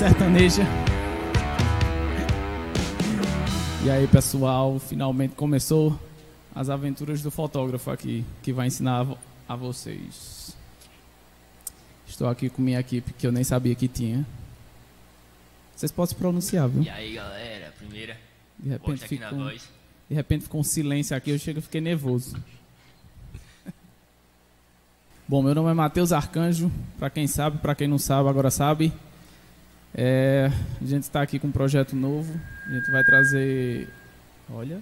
sertaneja. E aí, pessoal, finalmente começou as aventuras do fotógrafo aqui, que vai ensinar a vocês. Estou aqui com minha equipe que eu nem sabia que tinha. Vocês podem se pronunciar, viu? E aí, galera, primeira. De repente, fica um, de repente ficou um silêncio aqui, eu chego e fiquei nervoso. Bom, meu nome é Matheus Arcanjo, para quem sabe, para quem não sabe, agora sabe. É, a gente está aqui com um projeto novo, a gente vai trazer, olha,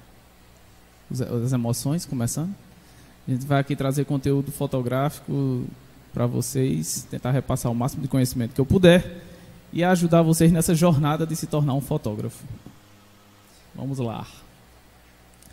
as emoções começando. A gente vai aqui trazer conteúdo fotográfico para vocês, tentar repassar o máximo de conhecimento que eu puder e ajudar vocês nessa jornada de se tornar um fotógrafo. Vamos lá.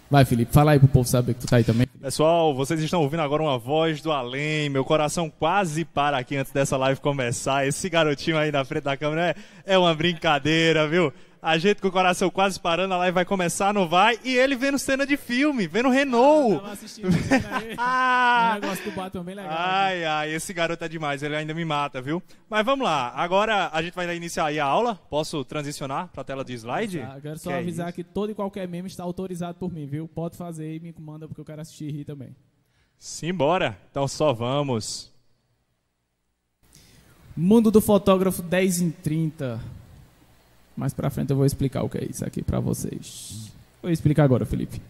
Vai, Felipe, fala aí pro povo saber que tu tá aí também. Pessoal, vocês estão ouvindo agora uma voz do além. Meu coração quase para aqui antes dessa live começar. Esse garotinho aí na frente da câmera é, é uma brincadeira, viu? A gente com o coração quase parando, a live vai começar, não vai? E ele vendo cena de filme, vendo Renault. Tava assistindo aí. Ah! O negócio do Batman bem legal. Ai, ai, esse garoto é demais, ele ainda me mata, viu? Mas vamos lá, agora a gente vai iniciar aí a aula. Posso transicionar para a tela de slide? Tá, quero só Que é avisar isso? que todo e qualquer meme está autorizado por mim, viu? Pode fazer e me comanda porque eu quero assistir e rir também. Simbora, então só vamos. Mundo do fotógrafo 10 em 30. Mais pra frente eu vou explicar o que é isso aqui pra vocês. Vou explicar agora, Felipe.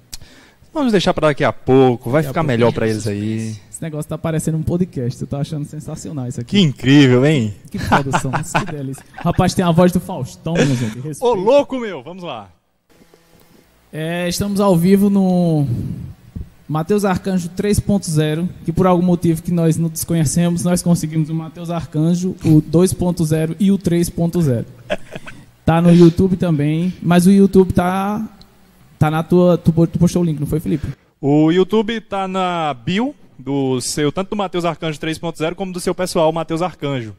Vamos deixar para daqui a pouco, vai Daqui ficar pouco. melhor para eles aí. Esse negócio tá parecendo um podcast, eu tô achando sensacional isso Que aqui. incrível, hein? Que produção, que delícia. Rapaz, tem a voz do Faustão, gente. Ô, respeito. louco meu, vamos lá. É, estamos ao vivo no Mateus Arcanjo 3.0, que por algum motivo que nós não desconhecemos, nós conseguimos o Mateus Arcanjo, o 2.0 e o 3.0. Tá no YouTube também, mas o YouTube tá tá na tua, tu, tu postou o link, não foi, Felipe? O YouTube tá na bio do seu, tanto do Matheus Arcanjo 3.0 como do seu pessoal Matheus Arcanjo.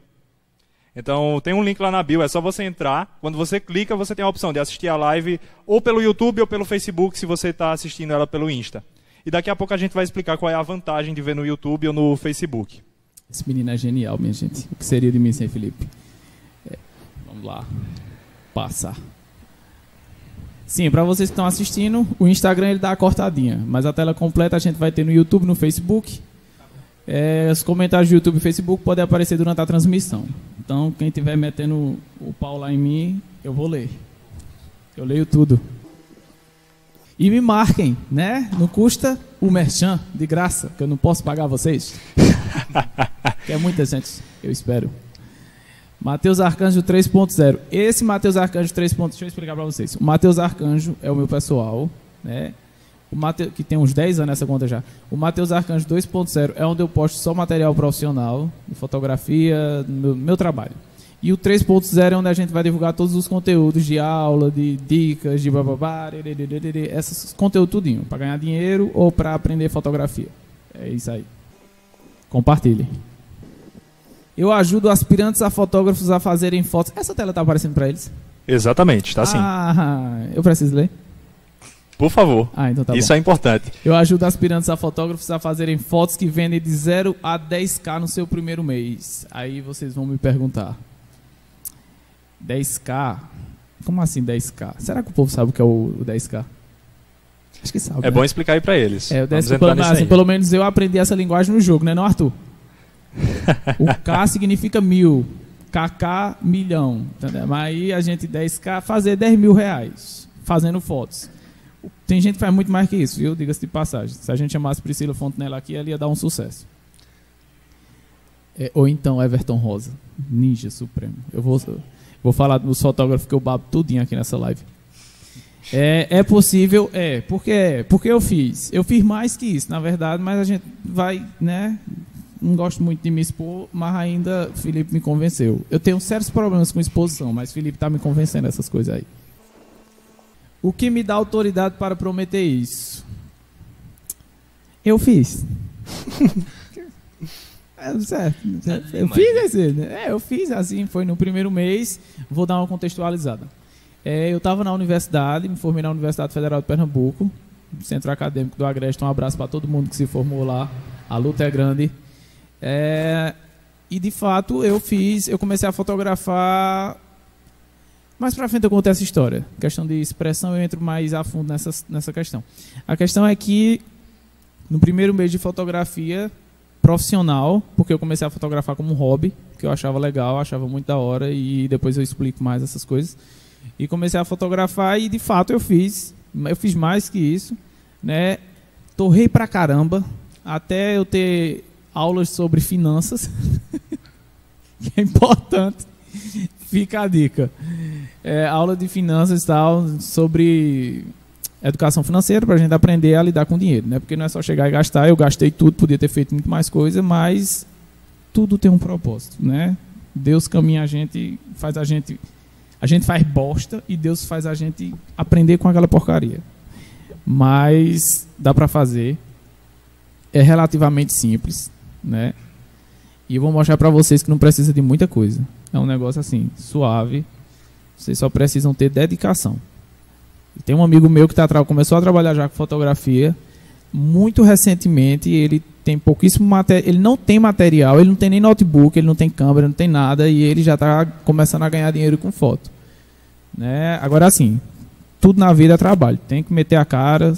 Então tem um link lá na bio, é só você entrar. Quando você clica, você tem a opção de assistir a live ou pelo YouTube ou pelo Facebook, se você está assistindo ela pelo Insta. E daqui a pouco a gente vai explicar qual é a vantagem de ver no YouTube ou no Facebook. Esse menino é genial, minha gente. O que seria de mim sem Felipe? É, vamos lá. Passar. Sim, para vocês que estão assistindo, o Instagram ele dá a cortadinha, mas a tela completa a gente vai ter no YouTube, no Facebook. É, os comentários do YouTube e Facebook podem aparecer durante a transmissão. Então, quem estiver metendo o pau lá em mim, eu vou ler. Eu leio tudo. E me marquem, né? Não custa o merchan de graça, que eu não posso pagar vocês. que é muita gente, eu espero. Mateus Arcanjo 3.0. Esse Mateus Arcanjo 3.0, deixa eu explicar para vocês. O Mateus Arcanjo é o meu pessoal, né? O Mateus, que tem uns 10 anos nessa conta já. O Mateus Arcanjo 2.0 é onde eu posto só material profissional, de fotografia, meu, meu trabalho. E o 3.0 é onde a gente vai divulgar todos os conteúdos de aula, de dicas, de bababá, esses conteúdos tudinho, para ganhar dinheiro ou para aprender fotografia. É isso aí. Compartilhe. Eu ajudo aspirantes a fotógrafos a fazerem fotos. Essa tela tá aparecendo para eles? Exatamente, tá assim. Ah, eu preciso ler? Por favor. Ah, então tá Isso bom. é importante. Eu ajudo aspirantes a fotógrafos a fazerem fotos que vendem de 0 a 10k no seu primeiro mês. Aí vocês vão me perguntar. 10k? Como assim 10k? Será que o povo sabe o que é o o 10k? Acho que sabe. É né? bom explicar aí pra eles. É, o Vamos 10K, entrar pelo, nisso assim, pelo menos eu aprendi essa linguagem no jogo, né, não, Arthur? O K significa mil, KK, milhão. Entendeu? Aí a gente 10K fazer 10 mil reais fazendo fotos. Tem gente que faz muito mais que isso, viu? Diga-se de passagem. Se a gente chamasse Priscila Fontenella aqui, ela ia dar um sucesso. É, ou então Everton Rosa, ninja supremo. Eu vou, vou falar dos fotógrafos que eu babo tudinho aqui nessa live. É, é possível, é. Porque porque eu fiz. Eu fiz mais que isso, na verdade, mas a gente vai, né? Não gosto muito de me expor, mas ainda Felipe me convenceu. Eu tenho sérios problemas com exposição, mas Felipe tá me convencendo essas coisas aí. O que me dá autoridade para prometer isso? Eu fiz. É, certo. Eu fiz né? É, eu fiz assim, foi no primeiro mês. Vou dar uma contextualizada. É, eu estava na universidade, me formei na Universidade Federal de Pernambuco, Centro Acadêmico do Agreste. Um abraço para todo mundo que se formou lá. A luta é grande. É, e de fato eu fiz, eu comecei a fotografar Mais pra frente eu conto essa história. Questão de expressão, eu entro mais a fundo nessa, nessa questão. A questão é que, no primeiro mês de fotografia profissional, porque eu comecei a fotografar como um hobby, que eu achava legal, achava muito da hora, e depois eu explico mais essas coisas. E comecei a fotografar e, de fato, eu fiz. Eu fiz mais que isso. Né? Torrei pra caramba, até eu ter aulas sobre finanças, que é importante. Fica a dica. É, aula de finanças e tal, sobre educação financeira, para a gente aprender a lidar com dinheiro. Né? Porque não é só chegar e gastar, eu gastei tudo, podia ter feito muito mais coisa, mas tudo tem um propósito. Né? Deus caminha a gente, faz a gente. A gente faz bosta e Deus faz a gente aprender com aquela porcaria. Mas dá para fazer. É relativamente simples, né? E eu vou mostrar para vocês que não precisa de muita coisa. É um negócio assim, suave. Vocês só precisam ter dedicação. Tem um amigo meu que tá, começou a trabalhar já com fotografia. Muito recentemente, ele tem pouquíssimo material. Ele não tem material, ele não tem nem notebook, ele não tem câmera, não tem nada. E ele já está começando a ganhar dinheiro com foto. Né? Agora, assim, tudo na vida é trabalho. Tem que meter a cara,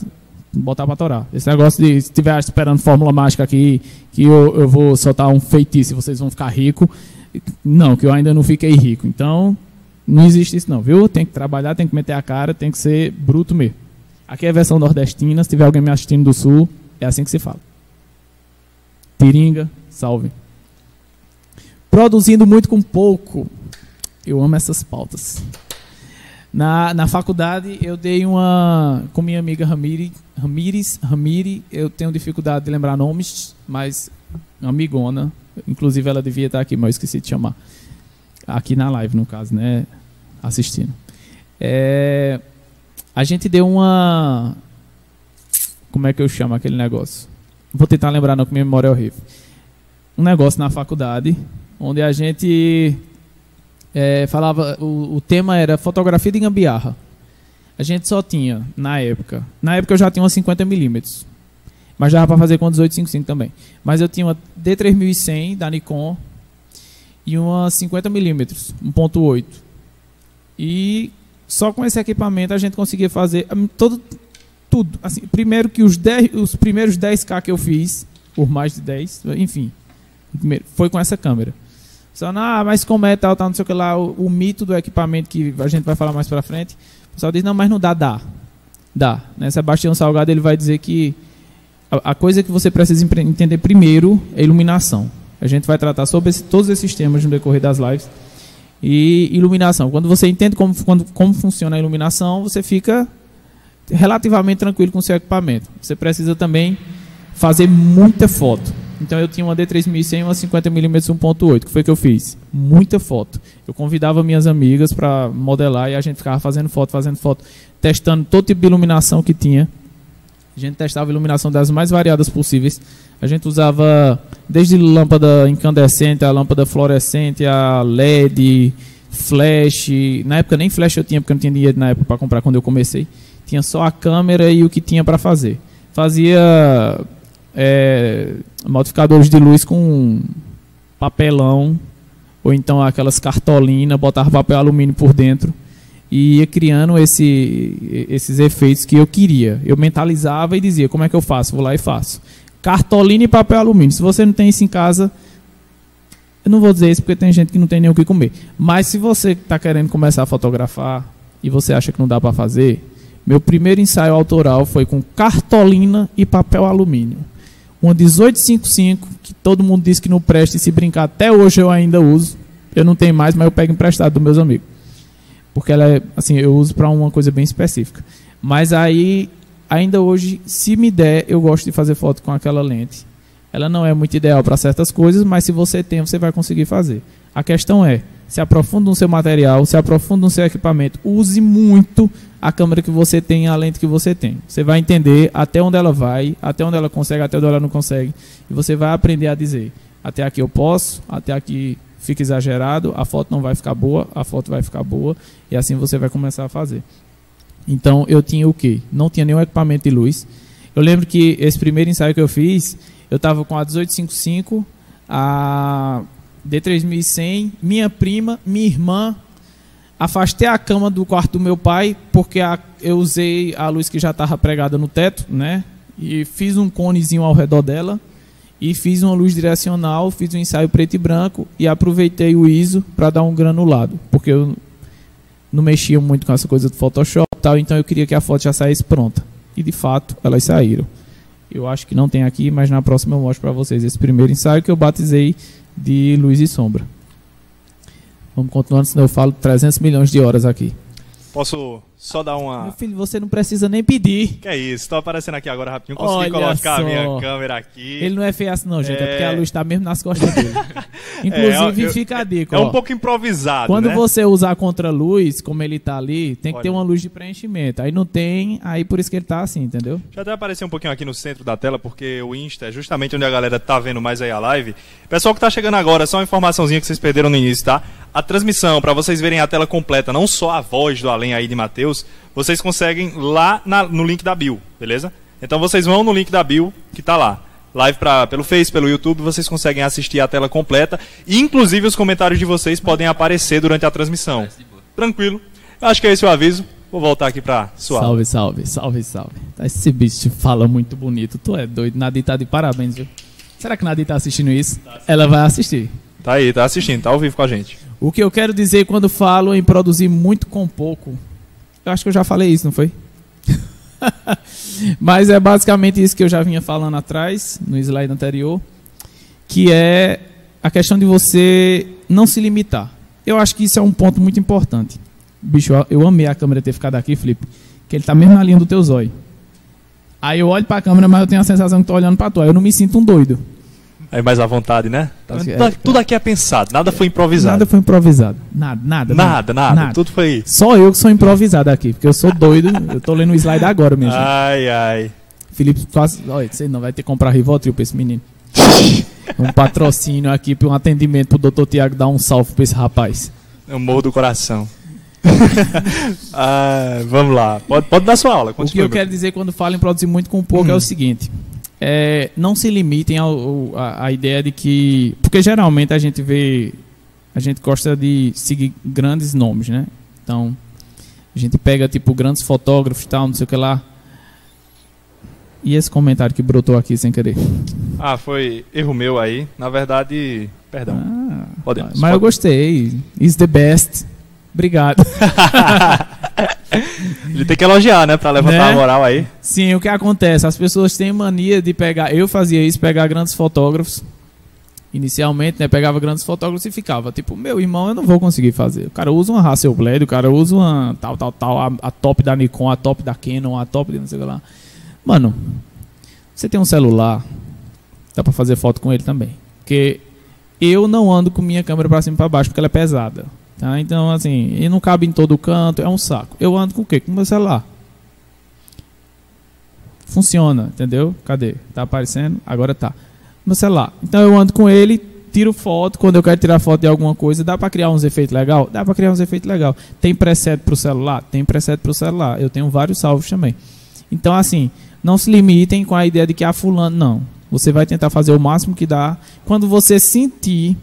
botar para torar. Esse negócio de se estiver esperando fórmula mágica aqui, que eu, eu vou soltar um feitiço e vocês vão ficar ricos. Não, que eu ainda não fiquei rico. Então, não existe isso não, viu? Tem que trabalhar, tem que meter a cara, tem que ser bruto mesmo. Aqui é a versão nordestina, se tiver alguém me assistindo do sul, é assim que se fala. Tiringa, salve. Produzindo muito com pouco. Eu amo essas pautas. Na, na faculdade, eu dei uma. Com minha amiga Ramiri, Ramires, Ramiri, eu tenho dificuldade de lembrar nomes, mas amigona. Inclusive, ela devia estar aqui, mas eu esqueci de chamar. Aqui na live, no caso, né? Assistindo. É, a gente deu uma. Como é que eu chamo aquele negócio? Vou tentar lembrar, não, que minha memória é horrível. Um negócio na faculdade, onde a gente é, falava, o, o, tema era fotografia de gambiarra. A gente só tinha, na época, na época eu já tinha uma 50mm, mas já para fazer com 1855 também. Mas eu tinha uma D3100 da Nikon e uma 50mm, 1.8. E só com esse equipamento a gente conseguia fazer hum, todo tudo. Assim, primeiro que os, 10, os primeiros 10K que eu fiz, por mais de 10, enfim, foi com essa câmera. Só, ah, mas como é tal, tal, não sei o que lá, o, o, mito do equipamento que a gente vai falar mais pra frente. O pessoal diz, não, mas não dá, dá. Dá. Né? Sebastião Salgado ele vai dizer que a, a coisa que você precisa entender primeiro é iluminação. A gente vai tratar sobre esse, todos esses temas no decorrer das lives. E iluminação. Quando você entende como, quando, como funciona a iluminação, você fica relativamente tranquilo com o seu equipamento. Você precisa também fazer muita foto. Então eu tinha uma D3100 e uma 50mm 1.8, que foi que eu fiz? Muita foto. Eu convidava minhas amigas para modelar e a gente ficava fazendo foto, fazendo foto, testando todo tipo de iluminação que tinha. A gente testava iluminação das mais variadas possíveis. A gente usava desde lâmpada incandescente, a lâmpada fluorescente, a LED, flash. Na época nem flash eu tinha, porque eu não tinha dinheiro na época para comprar quando eu comecei. Tinha só a câmera e o que tinha para fazer. Fazia é, modificadores de luz com papelão, ou então aquelas cartolinas, botava papel alumínio por dentro e ia criando esse, esses efeitos que eu queria. Eu mentalizava e dizia, como é que eu faço? Vou lá e faço. Cartolina e papel alumínio. Se você não tem isso em casa, eu não vou dizer isso porque tem gente que não tem nem o que comer. Mas se você está querendo começar a fotografar e você acha que não dá para fazer, meu primeiro ensaio autoral foi com cartolina e papel alumínio uma 1855, que todo mundo diz que não presta e se brincar, até hoje eu ainda uso. Eu não tenho mais, mas eu pego emprestado dos meus amigos. Porque ela é, assim, eu uso para uma coisa bem específica. Mas aí, ainda hoje, se me der, eu gosto de fazer foto com aquela lente. Ela não é muito ideal para certas coisas, mas se você tem, você vai conseguir fazer. A questão é, se aprofunda no seu material, se aprofunda no seu equipamento, use muito a câmera que você tem, a lente que você tem. Você vai entender até onde ela vai, até onde ela consegue, até onde ela não consegue. E você vai aprender a dizer: até aqui eu posso, até aqui fica exagerado, a foto não vai ficar boa, a foto vai ficar boa, e assim você vai começar a fazer. Então eu tinha o quê? Não tinha nenhum equipamento de luz. Eu lembro que esse primeiro ensaio que eu fiz, eu estava com a 1855, a D3100, minha prima, minha irmã, afastei a cama do quarto do meu pai, porque a- eu usei a luz que já estava pregada no teto, né? E fiz um conezinho ao redor dela. E fiz uma luz direcional, fiz um ensaio preto e branco e aproveitei o ISO para dar um granulado, porque eu não mexia muito com essa coisa do Photoshop tal, então eu queria que a foto já saísse pronta. E de fato, elas saíram. Eu acho que não tem aqui, mas na próxima eu mostro para vocês esse primeiro ensaio que eu batizei de luz e sombra. Vamos continuando, senão eu falo 300 milhões de horas aqui. Posso só Meu uma. filho, você não precisa nem pedir. Que é isso? Tô aparecendo aqui agora rapidinho. Consegui Olha colocar a só. minha câmera aqui. Ele não é feio assim não, gente, é, É. porque a luz está mesmo nas costas dele. Inclusive, É, eu- fica a dica, É ó. um pouco improvisado. Quando né? você usar contra-luz, como ele tá ali, tem que Olha. ter uma luz de preenchimento. Aí não tem, aí por isso que ele tá assim, entendeu? Deixa eu até aparecer um pouquinho aqui no centro da tela, porque o Insta é justamente onde a galera tá vendo mais aí a live. Pessoal que tá chegando agora, só uma informaçãozinha que vocês perderam no início, tá? A transmissão, para vocês verem a tela completa, não só a voz do além aí de Matheus, vocês conseguem lá na- no link da Bill, beleza? Então vocês vão no link da Bill, que tá lá. Live pra, pelo Face, pelo YouTube, vocês conseguem assistir a tela completa. E, inclusive, os comentários de vocês podem aparecer durante a transmissão. Tranquilo. Eu acho que é esse o aviso. Vou voltar aqui pra sua. Salve, salve, salve, salve. Tá, Esse bicho fala muito bonito. Tu é doido. Nadia tá de parabéns, viu? Será que Nadia tá assistindo isso? Ela vai assistir. Tá aí, tá assistindo, tá ao vivo com a gente. O que eu quero dizer quando falo em produzir muito com pouco, eu acho que eu já falei isso, não foi? Mas é basicamente isso que eu já vinha falando atrás, no slide anterior, que é a questão de você não se limitar. Eu acho que isso é um ponto muito importante. Bicho, eu- amei a câmera ter ficado aqui, Felipe, que ele tá mesmo na linha do teu zóio. Aí eu olho pra câmera, mas eu tenho a sensação que tô olhando pra tu. Aí eu não me sinto um doido. Aí mais à vontade, né? Tá tudo, aqui é pensado, nada foi improvisado. Nada foi improvisado. Nada, nada. nada, nada, Tudo foi. Só eu que sou improvisado aqui, porque eu sou doido. eu tô lendo o slide agora, gente. Ai, ai. Felipe, quase. Olha, você não vai ter que comprar Rivotril pra esse menino. um patrocínio aqui um atendimento pro doutor Tiago dar um salve pra esse rapaz. Eu morro do coração. Ah, vamos lá. Pode, pode dar sua aula. O que Continue, eu quero dizer quando falo em produzir muito com pouco é o seguinte: é, não se limitem ao, ao- a, a ideia de que. Porque geralmente a gente vê. A gente gosta de seguir grandes nomes, né? Então, a gente pega, tipo, grandes fotógrafos e tal, não sei o que lá. E esse comentário que brotou aqui sem querer? Ah, foi erro meu aí. Na verdade, perdão. Ah, Podemos. mas eu Pode- gostei. Is the best. Obrigado. Ele tem que elogiar, né? Pra levantar Né? a moral aí. Sim, o que acontece? As pessoas têm mania de pegar. Eu fazia isso, pegar grandes fotógrafos. Inicialmente, né? Pegava grandes fotógrafos e ficava tipo, meu irmão, eu não vou conseguir fazer. O cara usa uma Hasselblad, o cara usa uma tal, tal, tal, a, a top da Nikon, a top da Canon, a top de não sei o que lá. Mano, você tem um celular, dá pra fazer foto com ele também. Porque eu não ando com minha câmera pra cima e pra baixo, porque ela é pesada. Tá? Então, assim, e não cabe em todo canto, é um saco. Eu ando com o quê? Com meu celular. Funciona, entendeu? Cadê? Tá aparecendo? Agora tá. No celular. Então eu ando com ele, tiro foto, quando eu quero tirar foto de alguma coisa, dá pra criar uns efeitos legal? Dá pra criar uns efeitos legal. Tem preset pro celular? Tem preset pro celular. Eu tenho vários salvos também. Então assim, não se limitem com a ideia de que ah, fulano não. Você vai tentar fazer o máximo que dá. Quando você sentir,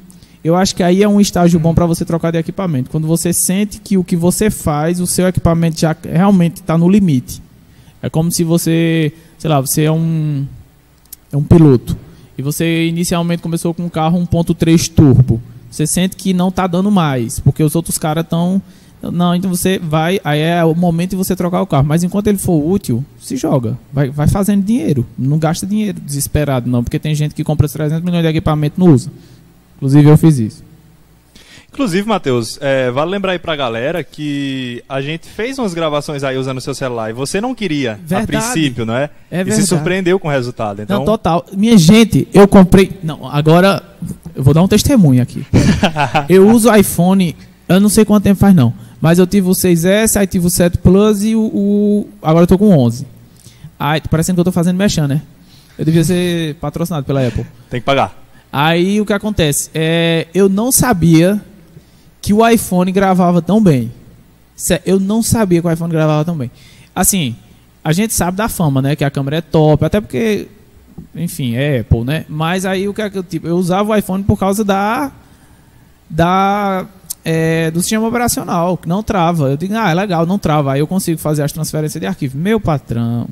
eu acho que aí é um estágio bom para você trocar de equipamento. Quando você sente que o que você faz, o seu equipamento já realmente está no limite. É como se você, sei lá, você é um é um piloto e você inicialmente começou com um carro 1.3 turbo. Você sente que não está dando mais, porque os outros caras estão não, então você vai, aí é o momento de você trocar o carro, mas enquanto ele for útil, se joga, vai, vai fazendo dinheiro, não gasta dinheiro desesperado não, porque tem gente que compra 300 milhões de equipamento e não usa. Inclusive eu fiz isso. Inclusive, Matheus, é, vale lembrar aí pra galera que a gente fez umas gravações aí usando o seu celular e você não queria Verdade. a princípio, não é? É e verdade. se surpreendeu com o resultado. Então, Não, total. Minha gente, eu comprei. Não, agora eu vou dar um testemunho aqui. eu uso iPhone, eu não sei quanto tempo faz não, mas eu tive o 6S, aí tive o 7 Plus e o. o- agora eu tô com o 11. Aí, tá parecendo que eu tô fazendo mexendo, né? Eu devia ser patrocinado pela Apple. tem que pagar. Aí o que acontece? É, eu não sabia que o iPhone gravava tão bem. Eu não sabia que o iPhone gravava tão bem. Assim, a gente sabe da fama, né? Que a câmera é top, até porque, enfim, é Apple, né? Mas aí o que é que eu tipo, eu usava o iPhone por causa da da é, do sistema operacional, que não trava. Eu digo, ah, é legal, não trava. Aí eu consigo fazer as transferências de arquivo. Meu patrão.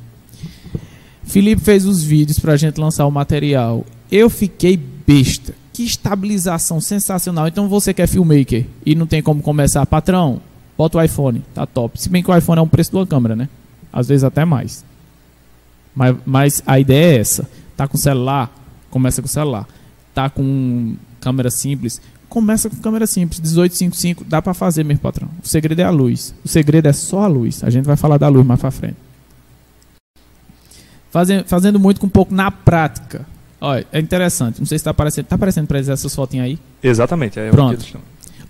Felipe fez os vídeos pra gente lançar o material. Eu fiquei besta. Que estabilização sensacional. Então você quer filmmaker e não tem como começar, patrão, bota o iPhone, tá top. Se bem que o iPhone é um preço de uma câmera, né? Às vezes até mais. Mas, mas a ideia é essa. Tá com celular, começa com celular. Tá com câmera simples, começa com câmera simples, 1855, dá para fazer, meu patrão. O segredo é a luz. O segredo é só a luz. A gente vai falar da luz mais para frente. Fazendo, fazendo muito com pouco na prática. Olha, é interessante. Não sei se está aparecendo. Está aparecendo para eles essas fotinhas aí? Exatamente. É Pronto.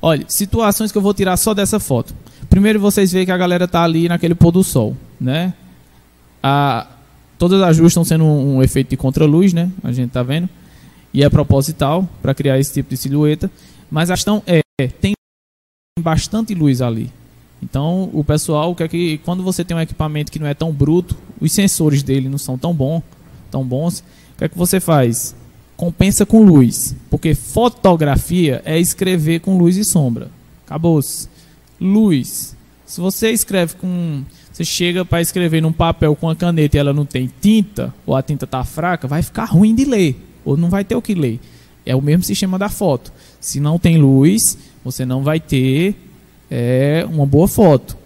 Olha, situações que eu vou tirar só dessa foto. Primeiro vocês veem que a galera tá ali naquele pôr do sol, né? A, todas as luzes estão sendo um, um efeito de contraluz, né? A gente tá vendo. E é proposital para criar esse tipo de silhueta. Mas a questão é, tem bastante luz ali. Então, o pessoal quer que quando você tem um equipamento que não é tão bruto, os sensores dele não são tão bons, tão bons, que é que você faz? Compensa com luz, porque fotografia é escrever com luz e sombra. Acabou-se. Luz. Se você escreve com você chega para escrever num papel com a caneta e ela não tem tinta, ou a tinta está fraca, vai ficar ruim de ler, ou não vai ter o que ler. É o mesmo sistema da foto. Se não tem luz, você não vai ter é, uma boa foto.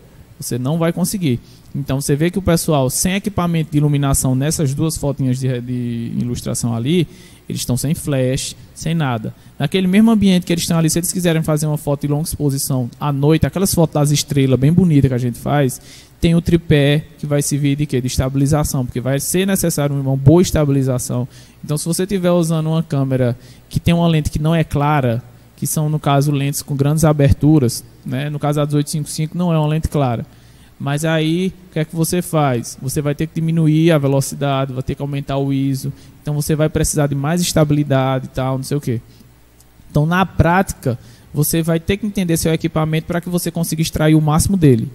Você não vai conseguir. Então você vê que o pessoal sem equipamento de iluminação nessas duas fotinhas de, de ilustração ali, eles estão sem flash, sem nada. Naquele mesmo ambiente que eles estão ali, se eles quiserem fazer uma foto de longa exposição à noite, aquelas fotos das estrelas bem bonitas que a gente faz, tem o tripé que vai servir de quê? De estabilização, porque vai ser necessário uma boa estabilização. Então, se você estiver usando uma câmera que tem uma lente que não é clara, que são, no caso, lentes com grandes aberturas, né? no caso a 1855 não é uma lente clara. Mas aí, o que é que você faz? Você vai ter que diminuir a velocidade, vai ter que aumentar o ISO. Então você vai precisar de mais estabilidade e tal, não sei o que. Então, na prática, você vai ter que entender seu equipamento para que você consiga extrair o máximo dele.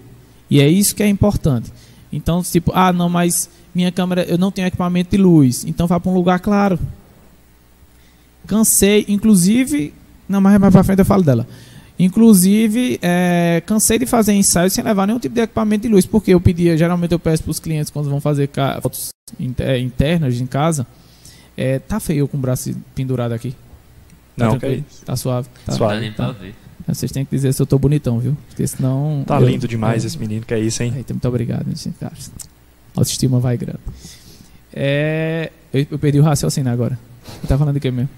E é isso que é importante. Então, tipo, ah, não, mas minha câmera, eu não tenho equipamento de luz. Então vá para um lugar claro. Cansei, inclusive, não, mas mais para frente eu falo dela. Inclusive, é, cansei de fazer ensaios sem levar nenhum tipo de equipamento de luz, porque eu pedia, geralmente eu peço para os clientes quando vão fazer fotos é, internas em casa, é, tá feio com o braço pendurado aqui. Tá não, ok. Tá suave. Tá, suave. Tá. Vocês têm que dizer se eu tô bonitão, viu? Porque senão. Tá eu, lindo demais é, esse menino, que é isso, hein? Eita, muito obrigado, gente. Cara, autoestima vai grande. É, eu, eu perdi o raciocínio agora. Você tá falando de quê mesmo?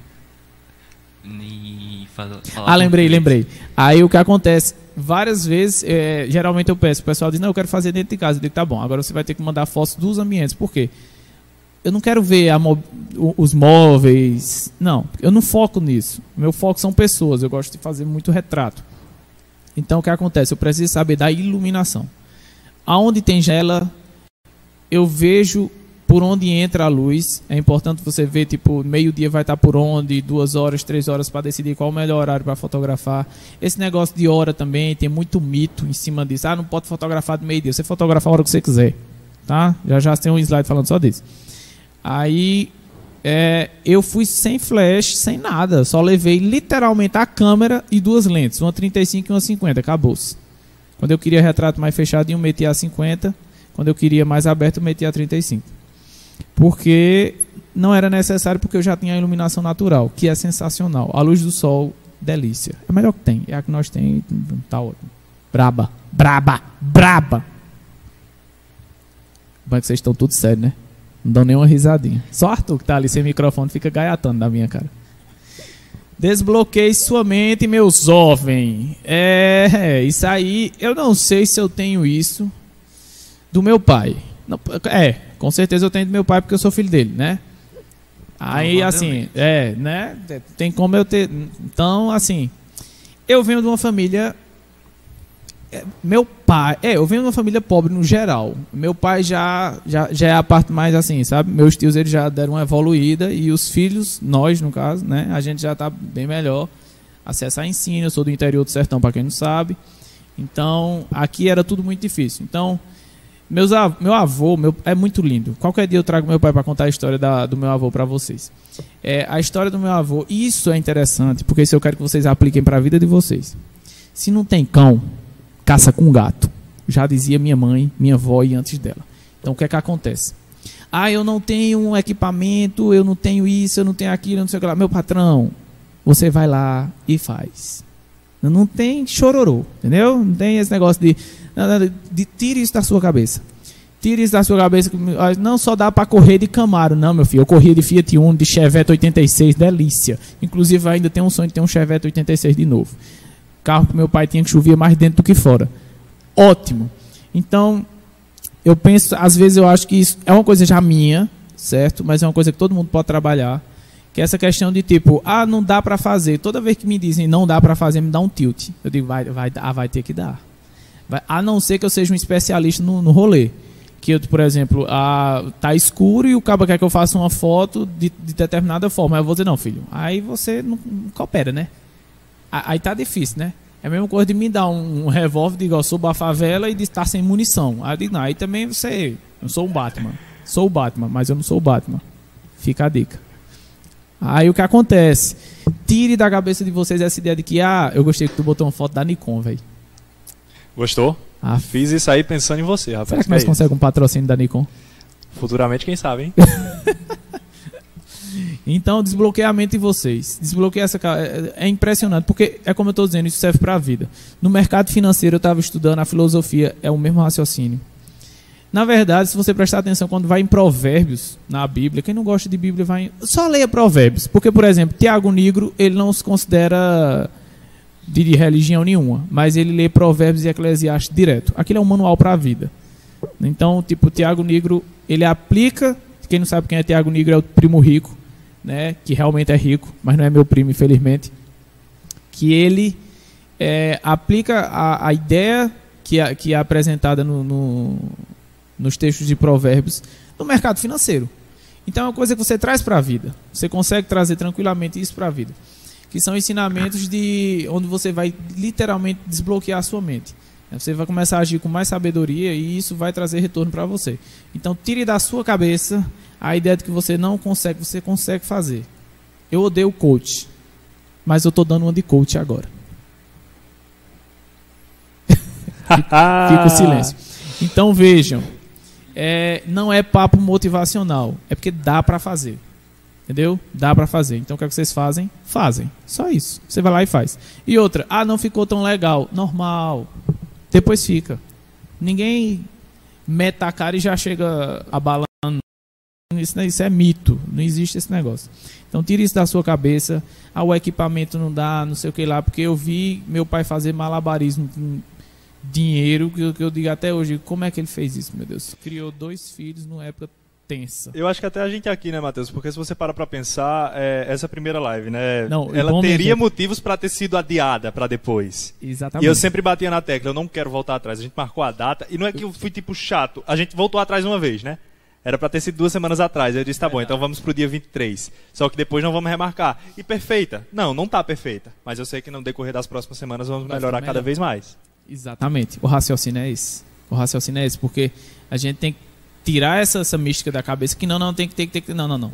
Ah, lembrei, lembrei. Aí o que acontece, várias vezes, é, geralmente eu peço, o pessoal diz, não, eu quero fazer dentro de casa. Eu digo, tá bom, agora você vai ter que mandar fotos dos ambientes. Por quê? Eu não quero ver os móveis. Não, eu não foco nisso. Meu foco são pessoas. Eu gosto de fazer muito retrato. Então o que acontece? Eu preciso saber da iluminação. Aonde tem gela, eu vejo por onde entra a luz. É importante você ver, tipo, meio-dia vai estar por onde, duas horas, três horas para decidir qual o melhor horário para fotografar. Esse negócio de hora também tem muito mito em cima disso. Ah, não pode fotografar de meio-dia. Você fotografa a hora que você quiser, tá? Já já tem um slide falando só disso. Aí é, eu fui sem flash, sem nada. Só levei literalmente a câmera e duas lentes, uma 35 e uma 50. Acabou-se. Quando eu queria retrato mais fechado, eu metia a 50. Quando eu queria mais aberto, eu metia a 35 porque não era necessário porque eu já tinha a iluminação natural, que é sensacional. A luz do sol, delícia. É a melhor que tem. É a que nós tem, tá ótimo. Braba, braba, braba. Bom é que vocês estão tudo sério, né? Não dão nenhuma risadinha. Só Arthur que tá ali sem microfone fica gaiatando na minha cara. Desbloqueie sua mente, meu jovem. É, isso aí, eu não sei se eu tenho isso do meu pai. Não, é, com certeza eu tenho do meu pai porque eu sou filho dele, né? Aí, assim, é, né? Tem como eu ter. Então, assim, eu venho de uma família. É, meu pai. É, eu venho de uma família pobre no geral. Meu pai já, já, já é a parte mais assim, sabe? Meus tios eles já deram uma evoluída e os filhos, nós no caso, né? A gente já tá bem melhor. Acesso a ensino. Eu sou do interior do sertão, para quem não sabe. Então, aqui era tudo muito difícil. Então meus, meu avô meu, é muito lindo. Qualquer dia eu trago meu pai para contar a história da, do meu avô para vocês. É, a história do meu avô, isso é interessante, porque isso eu quero que vocês apliquem para a vida de vocês. Se não tem cão, caça com gato. Já dizia minha mãe, minha avó e antes dela. Então o que é que acontece? Ah, eu não tenho um equipamento, eu não tenho isso, eu não tenho aquilo, não sei o que lá. Meu patrão, você vai lá e faz. Não tem chororô, entendeu? Não tem esse negócio de, de, tire isso da sua cabeça. Tire isso da sua cabeça. Não só dá para correr de Camaro, não, meu filho. Eu corria de Fiat Uno, de Chevette 86, delícia. Inclusive ainda tenho um sonho de ter um Chevette 86 de novo. Carro que meu pai tinha que chovia mais dentro do que fora. Ótimo. Então, eu penso, às vezes eu acho que isso é uma coisa já minha, certo? Mas é uma coisa que todo mundo pode trabalhar. Que é essa questão de tipo, ah, não dá para fazer. Toda vez que me dizem não dá para fazer, me dá um tilt. Eu digo, vai, vai, ah, vai ter que dar. A não ser que eu seja um especialista no, no rolê. Que eu, por exemplo, ah, tá escuro e o cabo quer que eu faça uma foto de, de determinada forma. Aí eu vou dizer, não, filho. Aí você não, não coopera, né? Aí tá difícil, né? É a mesma coisa de me dar um, um revólver de igual a favela e de estar sem munição. Aí eu digo, não, aí também você. Eu sou um Batman. Sou o Batman, mas eu não sou o Batman. Fica a dica. Aí o que acontece? Tire da cabeça de vocês essa ideia de que, ah, eu gostei que tu botou uma foto da Nikon, velho. Gostou? Ah, Fiz isso aí pensando em você, rapaz. Será que, que nós é conseguimos um patrocínio da Nikon? Futuramente, quem sabe, hein? então, desbloqueamento em vocês. Desbloquear essa. É, é impressionante, porque é como eu estou dizendo, isso serve para a vida. No mercado financeiro, eu estava estudando, a filosofia é o mesmo raciocínio. Na verdade, se você prestar atenção quando vai em Provérbios na Bíblia, quem não gosta de Bíblia vai em... só leia Provérbios, porque por exemplo, Tiago Negro, ele não se considera de religião nenhuma, mas ele lê Provérbios e Eclesiastes direto. Aquilo é um manual para a vida. Então, tipo, Tiago Negro, ele aplica, quem não sabe quem é Tiago Negro é o primo rico, né, que realmente é rico, mas não é meu primo, infelizmente, que ele é, aplica a, a ideia que é, que é apresentada no, no nos textos de provérbios no mercado financeiro. Então é uma coisa que você traz para a vida. Você consegue trazer tranquilamente isso para a vida. Que são ensinamentos de onde você vai literalmente desbloquear a sua mente. Você vai começar a agir com mais sabedoria e isso vai trazer retorno para você. Então tire da sua cabeça a ideia de que você não consegue, você consegue fazer. Eu odeio coach, mas eu estou dando uma de coach agora. Fica o silêncio. Então vejam, é, não é papo motivacional, é porque dá para fazer. Entendeu? Dá para fazer. Então o que, é que vocês fazem? Fazem. Só isso. Você vai lá e faz. E outra, ah, não ficou tão legal. Normal. Depois fica. Ninguém mete a cara e já chega abalando. Isso, isso é mito. Não existe esse negócio. Então tire isso da sua cabeça. Ah, o equipamento não dá, não sei o que lá, porque eu vi meu pai fazer malabarismo dinheiro que eu, que eu digo até hoje, como é que ele fez isso, meu Deus? Criou dois filhos numa época tensa. Eu acho que até a gente aqui, né, Matheus? Porque se você para pra pensar, é, essa primeira live, né? Não, ela teria mesmo. motivos para ter sido adiada para depois. Exatamente. E eu sempre batia na tecla, eu não quero voltar atrás. A gente marcou a data, e não é que eu fui tipo chato, a gente voltou atrás uma vez, né? Era para ter sido duas semanas atrás. Eu disse, tá bom, então vamos pro dia 23. Só que depois não vamos remarcar. E perfeita? Não, não tá perfeita. Mas eu sei que no decorrer das próximas semanas vamos melhorar cada vez mais. Exatamente. O raciocínio é esse. O raciocínio é esse, porque a gente tem que tirar essa, essa mística da cabeça que não, não, tem que ter, que ter, não, não, não.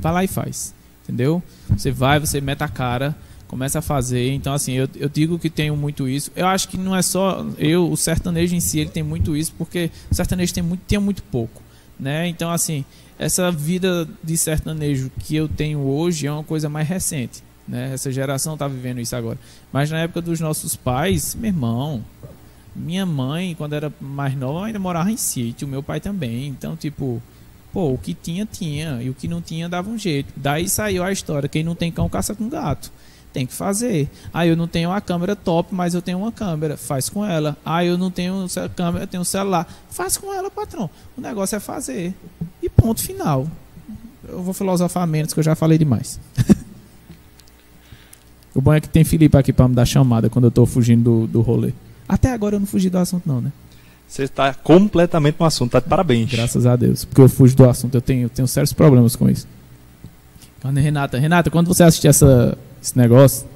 Vai lá e faz. Entendeu? Você vai, você mete a cara, começa a fazer. Então, assim, eu, eu digo que tenho muito isso. Eu acho que não é só eu, o sertanejo em si, ele tem muito isso, porque o sertanejo tem muito, tem muito pouco. Né? Então, assim, essa vida de sertanejo que eu tenho hoje é uma coisa mais recente. Né? Essa geração está vivendo isso agora. Mas na época dos nossos pais, meu irmão, minha mãe, quando era mais nova, ainda morava em sítio, meu pai também. Então, tipo, pô, o que tinha, tinha. E o que não tinha, dava um jeito. Daí saiu a história: quem não tem cão, caça com gato. Tem que fazer. Ah, eu não tenho uma câmera top, mas eu tenho uma câmera. Faz com ela. Ah, eu não tenho câmera, eu tenho um celular. Faz com ela, patrão. O negócio é fazer. E ponto final. Eu vou filosofar menos, que eu já falei demais. O bom é que tem Felipe aqui para me dar chamada quando eu estou fugindo do, do rolê. Até agora eu não fugi do assunto, não, né? Você está completamente no assunto, tá de parabéns. Graças a Deus, porque eu fujo do assunto, eu tenho, eu tenho sérios problemas com isso. Quando Renata, Renata, quando você assistir essa, esse negócio,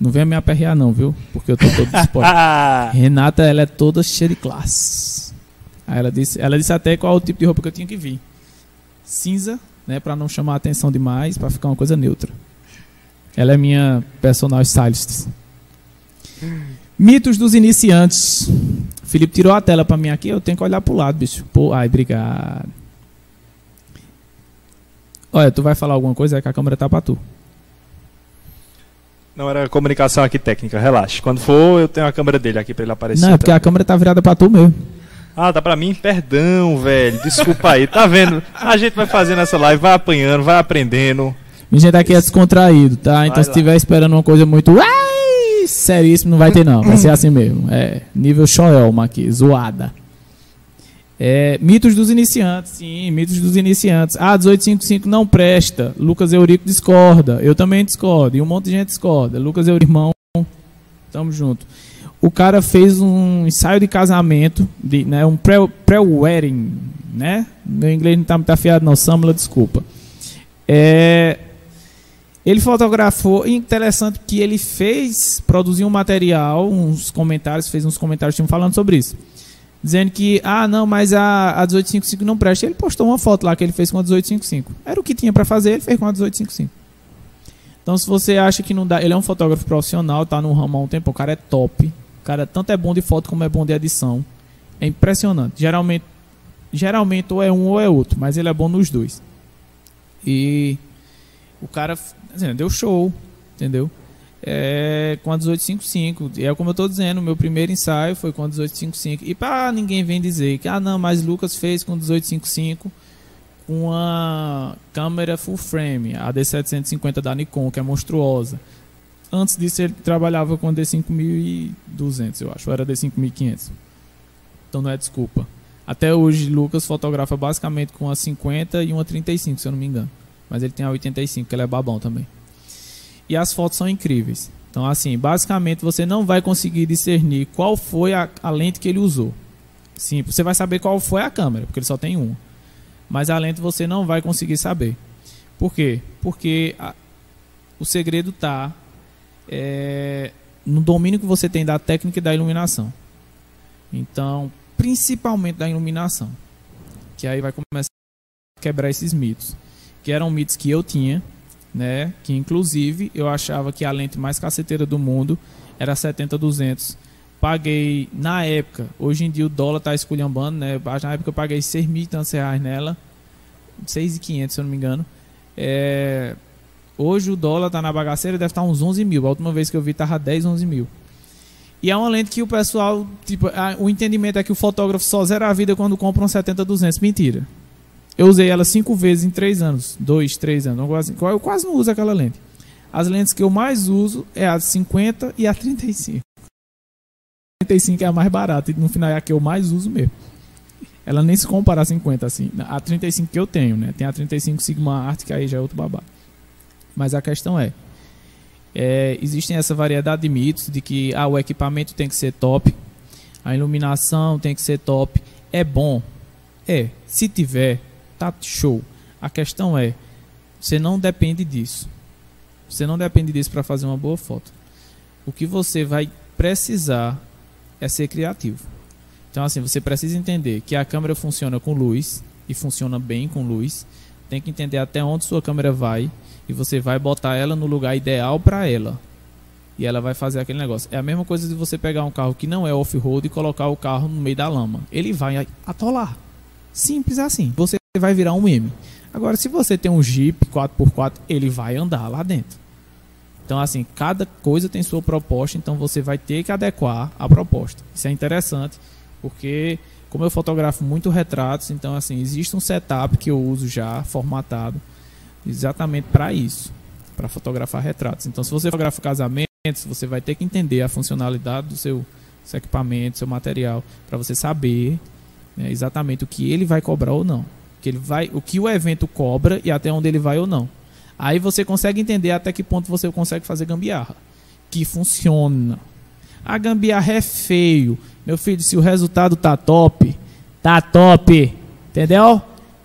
não venha me aperrear não, viu? Porque eu tô todo disposto. Renata, ela é toda cheia de classe. Aí ela disse, ela disse até qual o tipo de roupa que eu tinha que vir. Cinza, né, para não chamar a atenção demais, para ficar uma coisa neutra. Ela é minha personal stylist. Mitos dos iniciantes. Felipe tirou a tela pra mim aqui, eu tenho que olhar pro lado, bicho. Pô, ai, obrigado. Olha, tu vai falar alguma coisa, é que a câmera tá pra tu. Não era comunicação aqui técnica, relaxa. Quando for, eu tenho a câmera dele aqui pra ele aparecer. Não, é porque a câmera tá virada pra tu mesmo. Ah, tá pra mim? Perdão, velho. Desculpa aí. Tá vendo? A gente vai fazendo essa live, vai apanhando, vai aprendendo. A gente aqui é descontraído, tá? Então Vai se lá. tiver esperando uma coisa muito seríssimo, não vai ter não. Vai ser assim mesmo. É, nível Shoelma aqui, zoada. É, mitos dos iniciantes, sim, mitos dos iniciantes. Ah, 1855 não presta. Lucas Eurico discorda. Eu também discordo. E um monte de gente discorda. Lucas Eurico, irmão, tamo junto. O cara fez um ensaio de casamento, de, né, um pré- pré-wedding, né? Meu inglês não tá muito afiado não, Samla, desculpa. É, ele fotografou, interessante que ele fez, produziu um material, uns comentários, fez uns comentários falando sobre isso. Dizendo que, ah, não, mas a, a 1855 não presta. Ele postou uma foto lá que ele fez com a 1855. Era o que tinha pra fazer, ele fez com a 1855. Então, se você acha que não dá. Ele é um fotógrafo profissional, tá no ramo há um tempo, o cara é top. O cara tanto é bom de foto como é bom de edição. É impressionante. Geralmente, geralmente ou é um ou é outro, mas ele é bom nos dois. E o cara assim, deu show, entendeu? É, com a 1855. E é como eu tô dizendo, meu primeiro ensaio foi com a 1855. E para ninguém vem dizer que, ah, não, mas Lucas fez com 1855 com uma câmera full frame, a D750 da Nikon, que é monstruosa. Antes disso, ele trabalhava com a D5200, eu acho, era D5500. Então não é desculpa. Até hoje, Lucas fotografa basicamente com a 50 e uma 35, se eu não me engano. Mas ele tem a 85, que ele é babão também. E as fotos são incríveis. Então, assim, basicamente você não vai conseguir discernir qual foi a, a lente que ele usou. Sim, você vai saber qual foi a câmera, porque ele só tem uma. Mas a lente você não vai conseguir saber. Por quê? Porque a- o segredo está no domínio que você tem da técnica e da iluminação. Então, principalmente da iluminação. Que aí vai começar a quebrar esses mitos. Que eram mitos que eu tinha, né? Que inclusive eu achava que a lente mais caceteira do mundo era 70-200. Paguei na época, hoje em dia o dólar tá esculhambando, né? Na época eu paguei 6 mil e tantos reais nela. 6.500, se eu não me engano. É, Hoje o dólar tá na bagaceira, deve estar uns 11 mil. A última vez que eu vi tava 10, 11 mil. E é uma lente que o pessoal, tipo, a- o entendimento é que o fotógrafo só zera a vida quando compra um 70-200. Mentira. Eu usei ela cinco vezes em três anos. Dois, três anos. Eu quase, eu quase não uso aquela lente. As lentes que eu mais uso é a 50 e a 35. A 35 é a mais barata e no final é a que eu mais uso mesmo. Ela nem se compara a 50 assim. A 35 que eu tenho, né? Tem a 35 Sigma Art, que aí já é outro babado. Mas a questão é, é, existem essa variedade de mitos de que ah, o equipamento tem que ser top, a iluminação tem que ser top. É bom? É. Se tiver, tá show. A questão é, você não depende disso. Você não depende disso para fazer uma boa foto. O que você vai precisar é ser criativo. Então, assim, você precisa entender que a câmera funciona com luz e funciona bem com luz. Tem que entender até onde sua câmera vai e você vai botar ela no lugar ideal para ela. E ela vai fazer aquele negócio. É a mesma coisa de você pegar um carro que não é off-road e colocar o carro no meio da lama. Ele vai atolar. Simples assim. Você vai virar um meme. Agora, se você tem um Jeep 4x4, ele vai andar lá dentro. Então, assim, cada coisa tem sua proposta, então você vai ter que adequar a proposta. Isso é interessante, porque como eu fotografo muito retratos, então, assim, existe um setup que eu uso já formatado exatamente para isso, para fotografar retratos. Então, se você fotografa casamentos, você vai ter que entender a funcionalidade do seu, seu equipamento, seu material, para você saber né, exatamente o que ele vai cobrar ou não, que ele vai, o que o evento cobra e até onde ele vai ou não. Aí você consegue entender até que ponto você consegue fazer gambiarra, que funciona. A gambiarra é feio, meu filho. Se o resultado tá top, tá top, entendeu?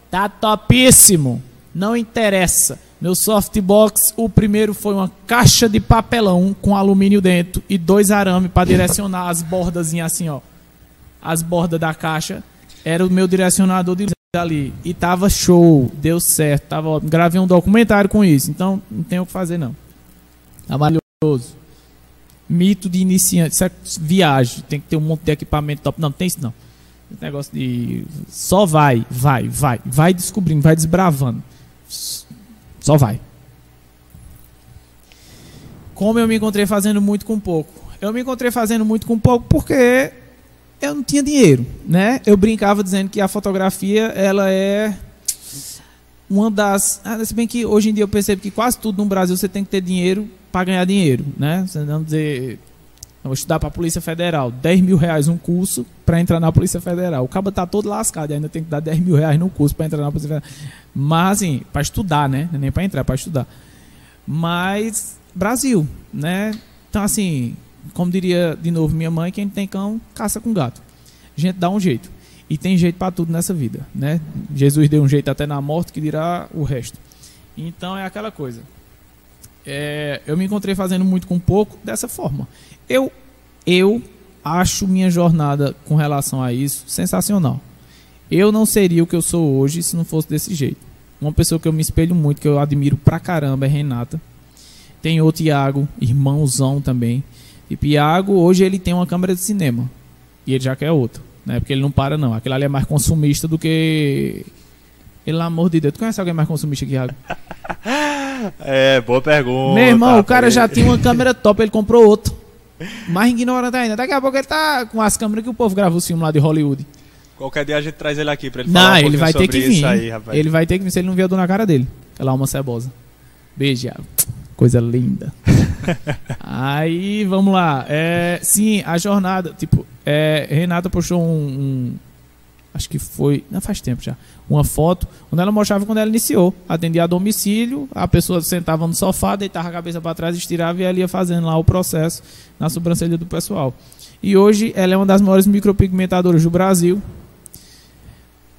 Tá topíssimo. Não interessa. Meu softbox, o primeiro foi uma caixa de papelão com alumínio dentro e dois arame para direcionar as bordazinhas assim, ó. As bordas da caixa. Era o meu direcionador de ali. E tava show, deu certo, tava. Gravei um documentário com isso, então não tem o que fazer não. Tá maravilhoso. mito de iniciante. Isso é viagem, tem que ter um monte de equipamento top. Não, tem isso não. Esse negócio de. Só vai, vai, vai. Vai descobrindo, vai desbravando. Só vai. Como eu me encontrei fazendo muito com pouco? Eu me encontrei fazendo muito com pouco porque eu não tinha dinheiro, né? Eu brincava dizendo que a fotografia ela é uma das, ah, se bem que hoje em dia eu percebo que quase tudo no Brasil você tem que ter dinheiro para ganhar dinheiro, né? Você não dizer, eu vou estudar para a Polícia Federal, 10 mil reais um curso para entrar na Polícia Federal. O cabo tá todo lascado, ainda tem que dar 10 mil reais no curso para entrar na Polícia Federal. Mas assim, para estudar, né? É nem para entrar, para estudar. Mas Brasil, né? Então assim, como diria de novo minha mãe, quem tem cão, caça com gato. A gente dá um jeito. E tem jeito para tudo nessa vida, né? Jesus deu um jeito até na morte, que dirá o resto. Então é aquela coisa. É, eu me encontrei fazendo muito com pouco dessa forma. Eu, eu acho minha jornada com relação a isso sensacional. Eu não seria o que eu sou hoje se não fosse desse jeito. Uma pessoa que eu me espelho muito, que eu admiro pra caramba, é Renata. Tem o Tiago, irmãozão também. E Piago, hoje ele tem uma câmera de cinema. E ele já quer outra. Né? Porque ele não para, não. Aquele ali é mais consumista do que. Pelo amor de Deus. Tu conhece alguém mais consumista que Iago? é, boa pergunta. Meu irmão, o cara já tinha uma câmera top, ele comprou outra. Mais ignorante ainda. Daqui a pouco ele tá com as câmeras que o povo grava o filme lá de Hollywood. Qualquer dia a gente traz ele aqui pra ele não, falar um ele vai ter que vir. Aí, rapaz. Ele vai ter que vir se ele não vier na cara dele. Aquela alma cebosa. Beijo, Iago. Coisa linda. Aí, vamos lá. É, sim, a jornada. Tipo, é, Renata postou um, um, Acho que foi. Não faz tempo já. Uma foto onde ela mostrava quando ela iniciou. Atendia a domicílio, a pessoa sentava no sofá, deitava a cabeça para trás, estirava e ela ia fazendo lá o processo na sobrancelha do pessoal. E hoje ela é uma das maiores micropigmentadoras do Brasil.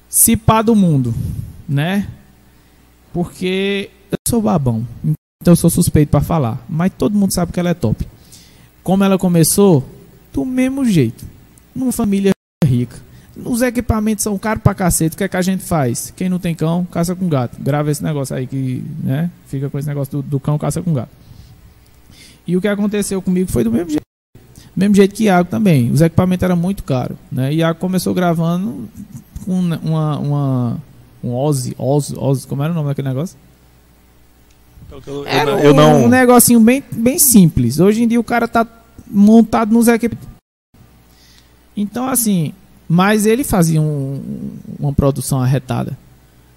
Se pá do mundo, né? Porque eu sou babão. Então eu sou suspeito para falar, mas todo mundo sabe que ela é top. Como ela começou? Do mesmo jeito. Numa família rica. Os equipamentos são caros pra cacete. O que é que a gente faz? Quem não tem cão, caça com gato. Grava esse negócio aí que, né? Fica com esse negócio do, do cão, caça com gato. E o que aconteceu comigo foi do mesmo jeito. Mesmo jeito que Iago também. Os equipamentos eram muito caros. Né? Iago começou gravando com uma, uma um Ozzy, Ozzy, Ozzy, como era o nome daquele negócio? Eu, Era eu, eu não... um negocinho bem, bem simples. Hoje em dia o cara tá montado nos equipamentos. Então, assim, mas ele fazia um, uma produção arretada.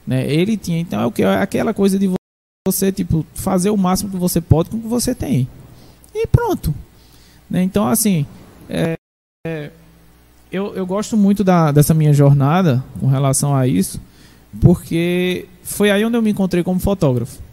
Né? Ele tinha, então é o que? É aquela coisa de você, tipo, fazer o máximo que você pode com o que você tem. E pronto. Né? Então, assim, é, é, eu, eu gosto muito da, dessa minha jornada com relação a isso, porque foi aí onde eu me encontrei como fotógrafo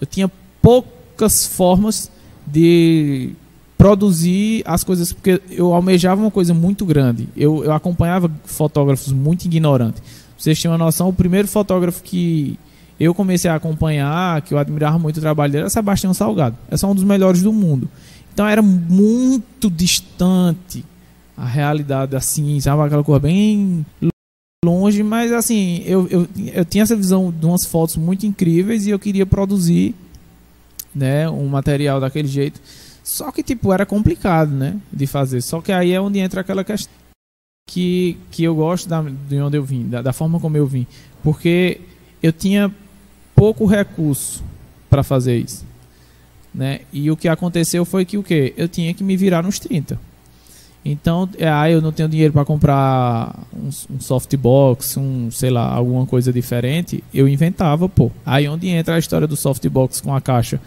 eu tinha poucas formas de produzir as coisas, porque eu almejava uma coisa muito grande. Eu, eu acompanhava fotógrafos muito ignorantes. Vocês tinham uma noção, o primeiro fotógrafo que eu comecei a acompanhar, que eu admirava muito o trabalho dele, era Sebastião Salgado. É só um dos melhores do mundo. Então era muito distante a realidade, assim, sabe? Aquela coisa bem longe, mas assim, eu, eu, eu tinha essa visão de umas fotos muito incríveis e eu queria produzir né, um material daquele jeito. Só que, tipo, era complicado, né, de fazer. Só que aí é onde entra aquela questão que, que eu gosto da, de onde eu vim, da, da forma como eu vim. Porque eu tinha pouco recurso para fazer isso. Né? E o que aconteceu foi que o quê? Eu tinha que me virar nos 30. Então, é, ah, eu não tenho dinheiro para comprar um, um softbox, um, sei lá, alguma coisa diferente, eu inventava, pô. Aí onde entra a história do softbox com a caixa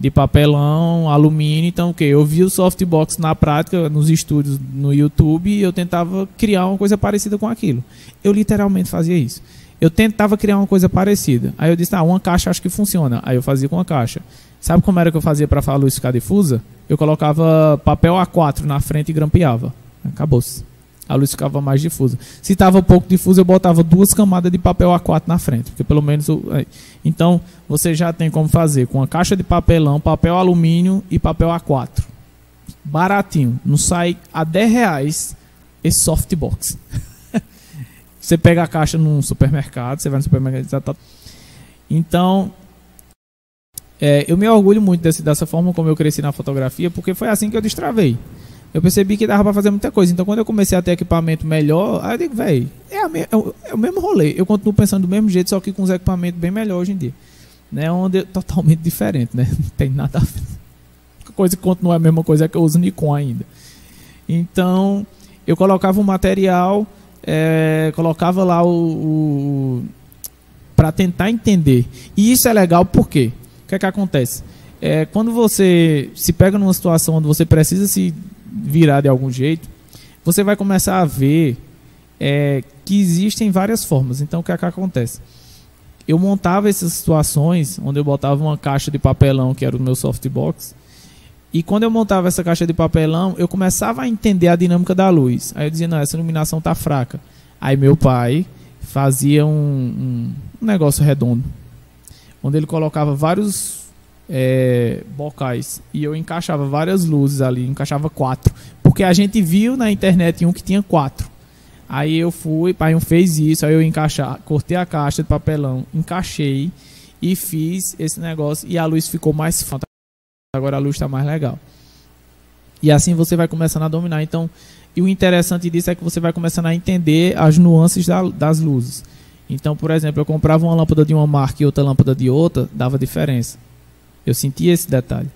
de papelão, alumínio, então o que? Eu vi o softbox na prática, nos estúdios no YouTube, e eu tentava criar uma coisa parecida com aquilo. Eu literalmente fazia isso. Eu tentava criar uma coisa parecida. Aí eu disse, ah, uma caixa acho que funciona. Aí eu fazia com a caixa. Sabe como era que eu fazia para a luz ficar difusa? Eu colocava papel A4 na frente e grampeava. Acabou-se. A luz ficava mais difusa. Se estava pouco difusa, eu botava duas camadas de papel A4 na frente. Porque pelo menos. Então, você já tem como fazer com uma caixa de papelão, papel alumínio e papel A4. Baratinho. Não sai a 10 reais esse softbox. você pega a caixa num supermercado, você vai no supermercado. Tá... Então, é, eu me orgulho muito desse, dessa forma como eu cresci na fotografia, porque foi assim que eu destravei. Eu percebi que dava pra fazer muita coisa. Então, quando eu comecei a ter equipamento melhor, aí eu digo, velho, é, é é o mesmo rolê. Eu continuo pensando do mesmo jeito, só que com os equipamentos bem melhor hoje em dia. Né? Onde é totalmente diferente, né? Não tem nada a ver. A coisa que continua a mesma coisa é que eu uso Nikon ainda. Então, eu colocava o material, é, colocava lá o, o para tentar entender. E isso é legal porque o que é que acontece? É, quando você se pega numa situação onde você precisa se virar de algum jeito, você vai começar a ver é, que existem várias formas. Então, o que é que acontece? Eu montava essas situações onde eu botava uma caixa de papelão, que era o meu softbox, e quando eu montava essa caixa de papelão, eu começava a entender a dinâmica da luz. Aí eu dizia, não, essa iluminação tá fraca. Aí meu pai fazia um, um, um negócio redondo, onde ele colocava vários é, bocais e eu encaixava várias luzes ali, encaixava quatro, porque a gente viu na internet um que tinha quatro. Aí eu fui, pai um fez isso, aí eu encaixar, cortei a caixa de papelão, encaixei e fiz esse negócio e a luz ficou mais forte. Agora a luz está mais legal. E assim você vai começando a dominar. Então, e o interessante disso é que você vai começando a entender as nuances da- das luzes. Então, por exemplo, eu comprava uma lâmpada de uma marca e outra lâmpada de outra, dava diferença. Eu sentia esse detalhe.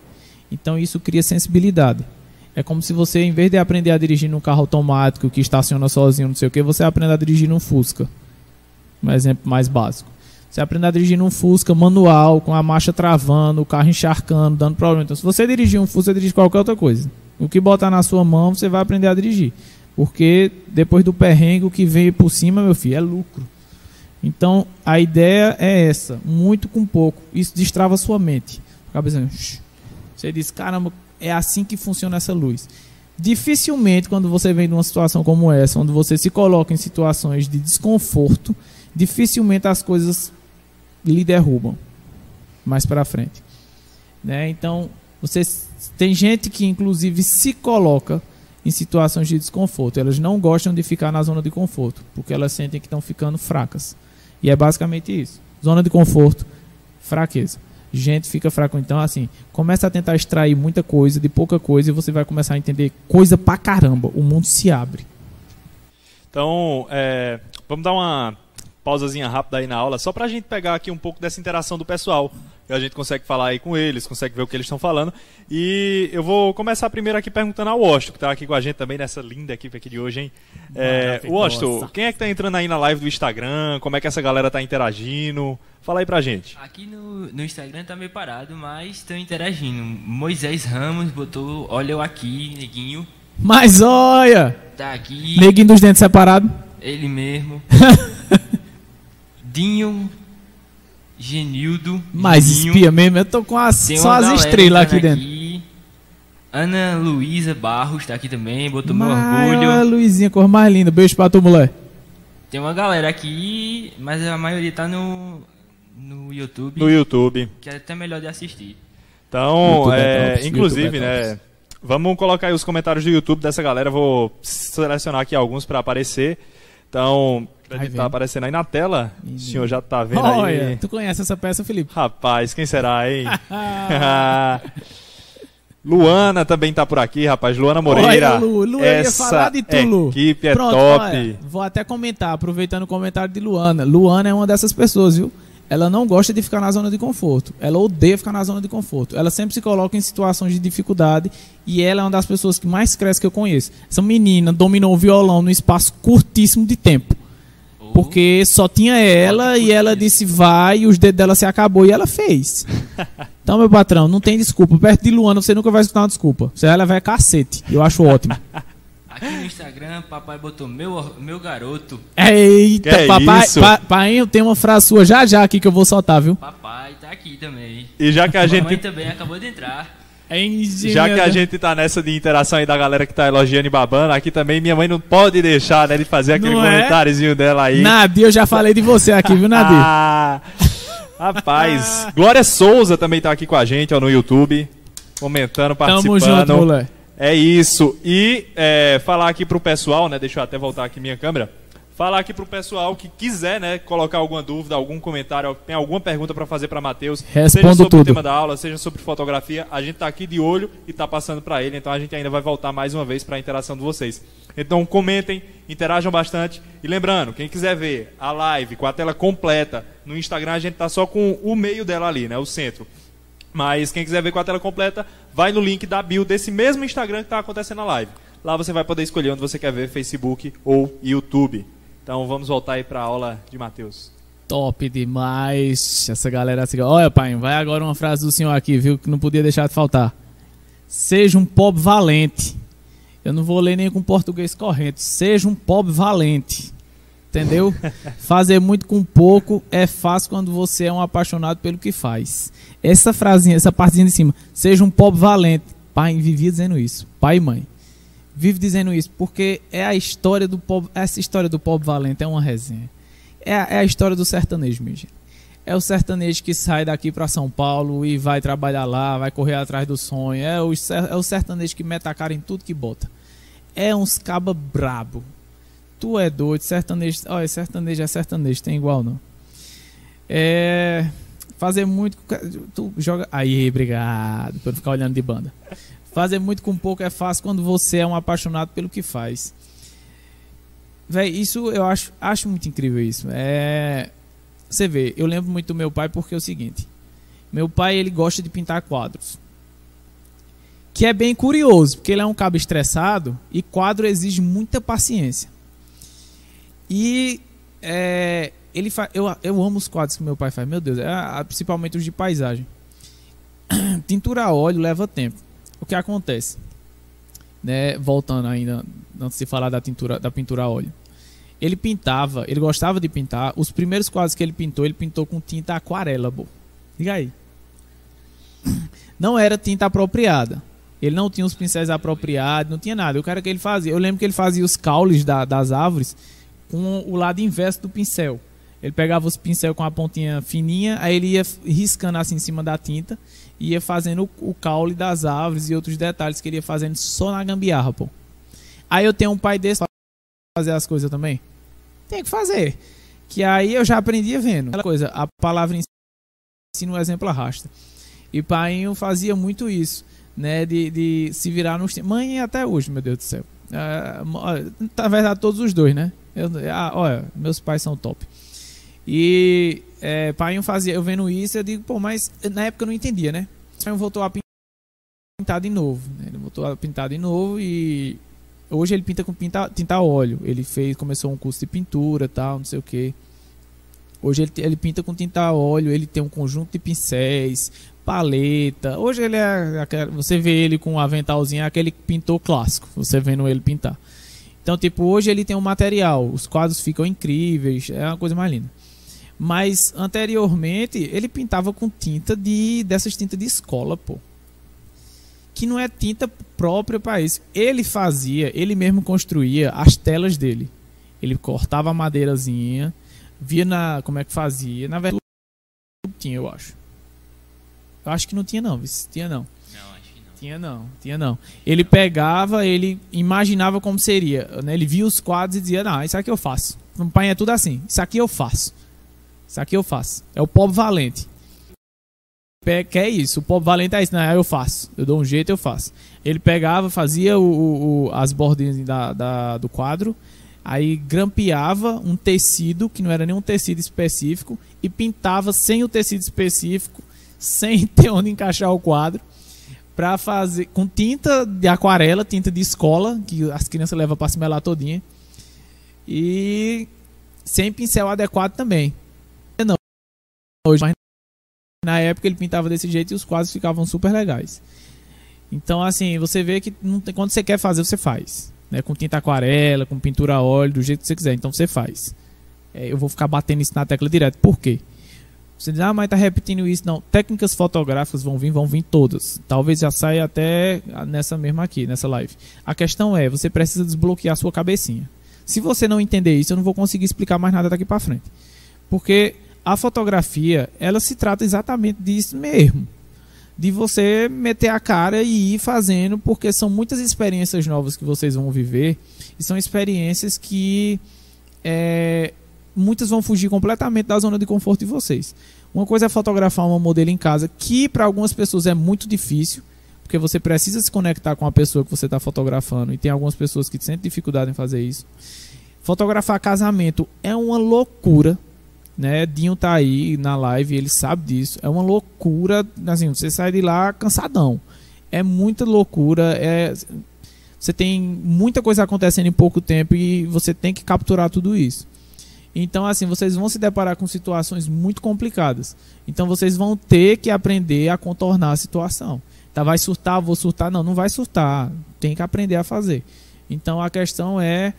Então, isso cria sensibilidade. É como se você, em vez de aprender a dirigir num carro automático que estaciona sozinho, não sei o que, você aprenda a dirigir num Fusca. Um exemplo mais básico. Você aprende a dirigir num Fusca manual, com a marcha travando, o carro encharcando, dando problema. Então, se você dirigir um Fusca, você dirige qualquer outra coisa. O que botar na sua mão, você vai aprender a dirigir. Porque depois do perrengue, o que vem por cima, meu filho, é lucro. Então, a ideia é essa, muito com pouco. Isso destrava a sua mente. "Shh". você diz, caramba, é assim que funciona essa luz. Dificilmente, quando você vem de uma situação como essa, onde você se coloca em situações de desconforto, dificilmente as coisas lhe derrubam mais para frente. Né? Então, você tem gente que inclusive se coloca em situações de desconforto. Elas não gostam de ficar na zona de conforto, porque elas sentem que estão ficando fracas. E é basicamente isso. Zona de conforto, fraqueza. Gente fica fraco, então assim, começa a tentar extrair muita coisa de pouca coisa e você vai começar a entender coisa pra caramba. O mundo se abre. Então, é, vamos dar uma pausazinha rápida aí na aula, só pra gente pegar aqui um pouco dessa interação do pessoal. E a gente consegue falar aí com eles, consegue ver o que eles estão falando. E eu vou começar primeiro aqui perguntando ao Washington, que tá aqui com a gente também nessa linda equipe aqui de hoje, hein? É. Washington, quem é que tá entrando aí na live do Instagram? Como é que essa galera tá interagindo? Fala aí pra gente. Aqui no, no Instagram tá meio parado, mas estão interagindo. Moisés Ramos botou, olha eu aqui, neguinho. Mas olha! Tá aqui, Neguinho dos dentes separados. ele mesmo. Dinho, Genildo. Mas Geninho. espia mesmo, eu tô com as, só as estrelas aqui dentro. aqui. Ana Luísa Barros tá aqui também, botou meu orgulho. olha, Luizinha, cor mais linda. Beijo pra tu, mulher. Tem uma galera aqui, mas a maioria tá no, no YouTube, No YouTube. que é até melhor de assistir. Então, YouTube é é, tops, inclusive, é né? Vamos colocar aí os comentários do YouTube dessa galera. Vou selecionar aqui alguns para aparecer. Então, Ele vendo. tá aparecendo aí na tela. O senhor já tá vendo Olha, aí. tu conhece essa peça, Felipe? Rapaz, quem será, hein? Luana também tá por aqui, rapaz. Luana Moreira. Olha, Lu, Lu, Essa falar de tu, Lu. equipe é Pronto, top. olha, vou até comentar, aproveitando o comentário de Luana. Luana é uma dessas pessoas, viu? Ela não gosta de ficar na zona de conforto. Ela odeia ficar na zona de conforto. Ela sempre se coloca em situações de dificuldade e ela é uma das pessoas que mais cresce que eu conheço. Essa menina dominou o violão num espaço curtíssimo de tempo. Porque só tinha ela e ela disse vai e os dedos dela se acabou e ela fez. Então, meu patrão, não tem desculpa. Perto de Luana você nunca vai escutar uma desculpa. Você vai levar é cacete. Eu acho ótimo. Aqui no Instagram, papai botou meu, meu garoto. Eita, Que é papai, isso? pa, pai, eu tenho uma frase sua já já aqui que eu vou soltar, viu? Papai tá aqui também. E já que a Mamãe gente também acabou de entrar. Já que a gente tá nessa de interação aí da galera que tá elogiando e babando, aqui também minha mãe não pode deixar, né, de fazer aquele Não é? comentáriozinho dela aí. Nadir, eu já falei de você aqui, viu, Nadir? Ah, rapaz, Glória Souza também tá aqui com a gente, ó, no YouTube, comentando, participando. Tamo junto, moleque. É isso. E é, falar aqui pro pessoal, né? Deixa eu até voltar aqui minha câmera. Falar aqui pro pessoal que quiser, né, colocar alguma dúvida, algum comentário, tem alguma pergunta para fazer para Matheus, seja sobre tudo. o tema da aula, seja sobre fotografia, a gente tá aqui de olho e tá passando para ele, então a gente ainda vai voltar mais uma vez para a interação de vocês. Então comentem, interajam bastante e lembrando, quem quiser ver a live com a tela completa no Instagram, a gente tá só com o meio dela ali, né, o centro. Mas quem quiser ver com a tela completa, vai no link da bio desse mesmo Instagram que está acontecendo a live. Lá você vai poder escolher onde você quer ver, Facebook ou YouTube. Então vamos voltar aí para a aula de Matheus. Top demais. Essa galera assim. Olha, pai, vai agora uma frase do senhor aqui, viu? Que não podia deixar de faltar. Seja um pobre valente. Eu não vou ler nem com português correto. Seja um pobre valente. Entendeu? Fazer muito com pouco é fácil quando você é um apaixonado pelo que faz. Essa frasinha, essa partezinha de cima. Seja um pobre valente. Pai vivia dizendo isso. Pai e mãe. Vive dizendo isso porque é a história do pobre. Essa história do pobre valente é uma resenha. É a, é a história do sertanejo, minha gente. É o sertanejo que sai daqui para São Paulo e vai trabalhar lá, vai correr atrás do sonho. É o, é o sertanejo que mete a cara em tudo que bota. É uns caba brabo. Tu é doido, sertanejo. Olha, sertanejo é sertanejo, tem igual não. É. Fazer muito. Tu joga. Aí, obrigado por ficar olhando de banda. Fazer muito com pouco é fácil quando você é um apaixonado pelo que faz. Véi, isso eu acho, acho muito incrível isso. É. Você vê, eu lembro muito do meu pai porque é o seguinte. Meu pai, ele gosta de pintar quadros. Que é bem curioso, porque ele é um cabo estressado e quadro exige muita paciência. E é, ele fa... eu, eu amo os quadros que meu pai faz, meu Deus, é, principalmente os de paisagem. Tintura a óleo leva tempo. O que acontece? Né, voltando ainda, antes de falar da, tintura, da pintura a óleo. Ele pintava, ele gostava de pintar. Os primeiros quadros que ele pintou, ele pintou com tinta aquarela. Diga aí. Não era tinta apropriada. Ele não tinha os pincéis apropriados, não tinha nada. O cara que ele fazia, eu lembro que ele fazia os caules da- das árvores com o lado inverso do pincel. Ele pegava os pincel com a pontinha fininha, aí ele ia riscando assim em cima da tinta ia fazendo o, caule das árvores e outros detalhes que ele ia fazendo só na gambiarra, pô. Aí eu tenho um pai desse pra fazer as coisas também. Tem que fazer. Que aí eu já aprendia vendo. Aquela coisa, a palavra ensina o exemplo arrasta. E pai fazia muito isso, né? De, de se virar nos. Mãe até hoje, meu Deus do céu. Olha, na verdade, todos os dois, né? Eu, ah, olha, meus pais são top. E é, pai fazia, eu vendo isso, eu digo, pô, mas na época eu não entendia, né? Pai voltou a pintar de novo. Né? Ele voltou a pintar de novo e hoje ele pinta com pinta, tinta óleo. Ele fez, começou um curso de pintura, tal, não sei o que. Hoje ele, ele pinta com tinta óleo, ele tem um conjunto de pincéis, paleta. Hoje ele é, você vê ele com um aventalzinho, é aquele pintor clássico. Você vendo ele pintar. Então, tipo, hoje ele tem um material, os quadros ficam incríveis, é uma coisa mais linda. Mas anteriormente ele pintava com tinta de dessas tintas de escola, pô. Que não é tinta própria para isso. Ele fazia, ele mesmo construía as telas dele. Ele cortava a madeirazinha, via na como é que fazia. Na verdade tinha, eu acho. Eu acho que não tinha não, tinha não. Não, acho que não. Tinha não, tinha não. Ele pegava, ele imaginava como seria. Né? Ele via os quadros e dizia: Não, isso aqui eu faço. No pai é tudo assim. Isso aqui eu faço. Isso aqui eu faço. É o pobre valente. Que é isso. O pobre valente é isso. Não, eu faço. Eu dou um jeito, eu faço. Ele pegava, fazia o, o- o- as bordinhas da, da- do quadro. Aí grampeava um tecido, que não era nenhum tecido específico, e pintava sem o tecido específico, sem ter onde encaixar o quadro pra fazer com tinta de aquarela, tinta de escola, que as crianças levam pra se melar todinha. E sem pincel adequado também. Hoje, mas na época ele pintava desse jeito e os quadros ficavam super legais. Então, assim, você vê que tem- quando você quer fazer, você faz. Né? Com tinta aquarela, com pintura a óleo, do jeito que você quiser. Então você faz. É, eu vou ficar batendo isso na tecla direto. Por quê? Você diz, ah, mas tá repetindo isso. Não, técnicas fotográficas vão vir, vão vir todas. Talvez já saia até nessa mesma aqui, nessa live. A questão é, você precisa desbloquear a sua cabecinha. Se você não entender isso, eu não vou conseguir explicar mais nada daqui para frente. Porque a fotografia, ela se trata exatamente disso mesmo. De você meter a cara e ir fazendo, porque são muitas experiências novas que vocês vão viver. E são experiências que é, muitas vão fugir completamente da zona de conforto de vocês. Uma coisa é fotografar uma modelo em casa, que para algumas pessoas é muito difícil, porque você precisa se conectar com a pessoa que você está fotografando, e tem algumas pessoas que sentem dificuldade em fazer isso. Fotografar casamento é uma loucura, né? Dinho tá aí na live, ele sabe disso. É uma loucura, assim, você sai de lá cansadão. É muita loucura, é você tem muita coisa acontecendo em pouco tempo e você tem que capturar tudo isso. Então, assim, vocês vão se deparar com situações muito complicadas. Então, vocês vão ter que aprender a contornar a situação. Tá, vai surtar, vou surtar. Não, não vai surtar. Tem que aprender a fazer. Então, a questão é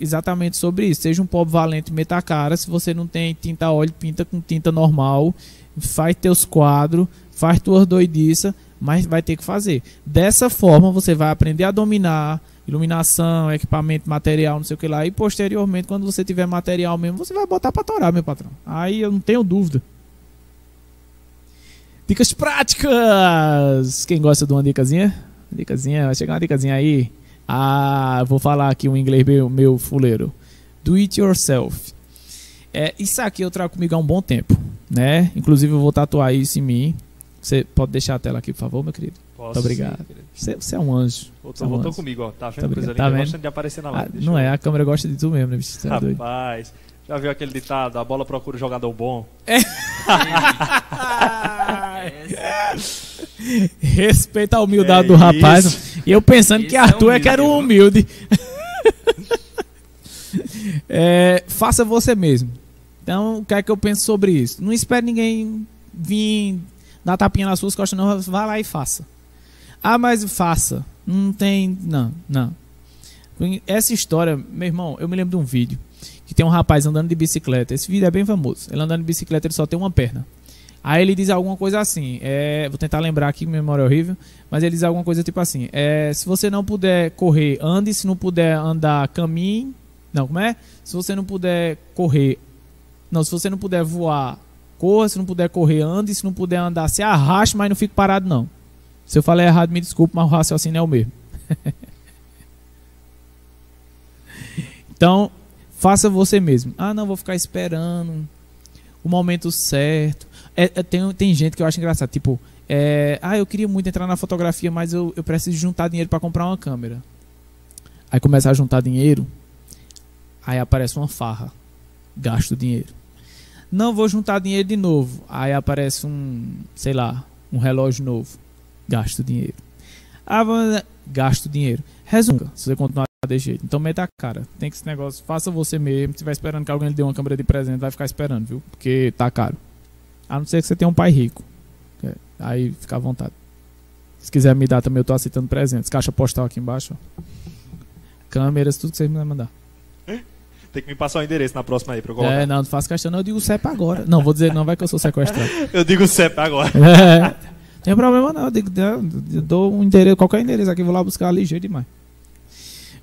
exatamente sobre isso. Seja um pobre valente, meta a cara. Se você não tem tinta óleo, pinta com tinta normal. Faz teus quadros, faz tuas doidiças, mas vai ter que fazer. Dessa forma, você vai aprender a dominar iluminação, equipamento, material, não sei o que lá. E posteriormente, quando você tiver material mesmo, você vai botar para torar, meu patrão. Aí eu não tenho dúvida. Dicas práticas! Quem gosta de uma dicasinha? Dicasinha, vai chegar uma dicasinha aí. Ah, vou falar aqui um inglês meu, meu fuleiro. Do it yourself. É, isso aqui eu trago comigo há um bom tempo, né? Inclusive eu vou tatuar isso em mim. Você pode deixar a tela aqui, por favor, meu querido? Posso, Muito obrigado. Você, você é um anjo. Voltou, é um voltou anjo. comigo, ó. Tá vendo? Tá Coisa linda. Tá vendo? De aparecer na Ah, live. Deixa não eu- é, a câmera gosta de tu mesmo, né, bicho? É doido. Rapaz, já viu aquele ditado? A bola procura o jogador bom. Respeita a humildade É do rapaz. isso. E eu pensando Esse que é Arthur é que era o humilde, humilde. É, faça você mesmo. Então, o que é que eu penso sobre isso? Não espere ninguém vir dar tapinha nas suas costas, não. Vá lá e faça. Ah, mas faça. Não tem. Não, não. Essa história, meu irmão, eu me lembro de um vídeo que tem um rapaz andando de bicicleta. Esse vídeo é bem famoso. Ele andando de bicicleta, ele só tem uma perna. Aí ele diz alguma coisa assim. É, vou tentar lembrar aqui, memória é horrível. Mas ele diz alguma coisa tipo assim: é, Se você não puder correr, ande. Se não puder andar, caminhe. Não, como é? Se você não puder correr. Não, se você não puder voar, corra. Se não puder correr, ande. Se não puder andar, se arraste, mas não fique parado, não. Se eu falei errado, me desculpe, mas o raciocínio é o mesmo. então, faça você mesmo. Ah, não, vou ficar esperando o momento certo. É, é, tem, tem gente que eu acho engraçado, tipo, é, ah, eu queria muito entrar na fotografia, mas eu, eu preciso juntar dinheiro para comprar uma câmera. Aí começa a juntar dinheiro, aí aparece uma farra, gasto dinheiro. Não vou juntar dinheiro de novo, aí aparece um, sei lá, um relógio novo, gasto dinheiro. Ah, vou- gasto dinheiro. Resumo, se você continuar desse jeito. Então meta a cara. Tem que esse negócio, faça você mesmo. Se estiver esperando que alguém lhe dê uma câmera de presente, vai ficar esperando, viu? Porque tá caro. A não ser que você tenha um pai rico. É, Aí fica à vontade. Se quiser me dar também, eu tô aceitando presentes. Caixa postal aqui embaixo. ó. Câmeras, tudo que vocês me mandar. Tem que me passar o endereço na próxima aí pra eu colocar. É, não, não faço questão, não. Eu digo CEP agora. Não, vou dizer não, vai que eu sou sequestrado. Eu digo CEP agora. É, tem problema não. Eu, digo, eu dou um endereço, qualquer endereço aqui, vou lá buscar ligeiro demais.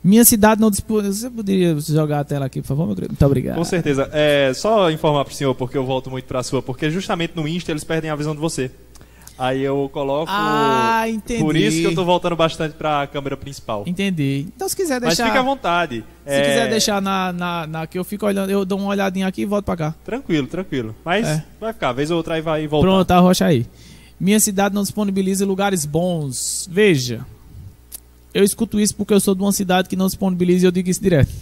Minha cidade não dispõe. Você poderia jogar a tela aqui, por favor, meu querido? Muito obrigado. Com certeza. É, só informar pro senhor, porque eu volto muito pra sua, porque justamente no Insta eles perdem a visão de você. Aí eu coloco. Ah, entendi. Por isso que eu tô voltando bastante pra câmera principal. Entendi. Então, se quiser Mas deixar. fica à vontade. Se É, quiser deixar na, na, na que eu fico olhando, eu dou uma olhadinha aqui e volto pra cá. Tranquilo, tranquilo. Mas É. vai ficar, vez ou outra aí vai voltar. Pronto, arrocha aí. Minha cidade não disponibiliza lugares bons. Veja. Eu escuto isso porque eu sou de uma cidade que não disponibiliza e eu digo isso direto.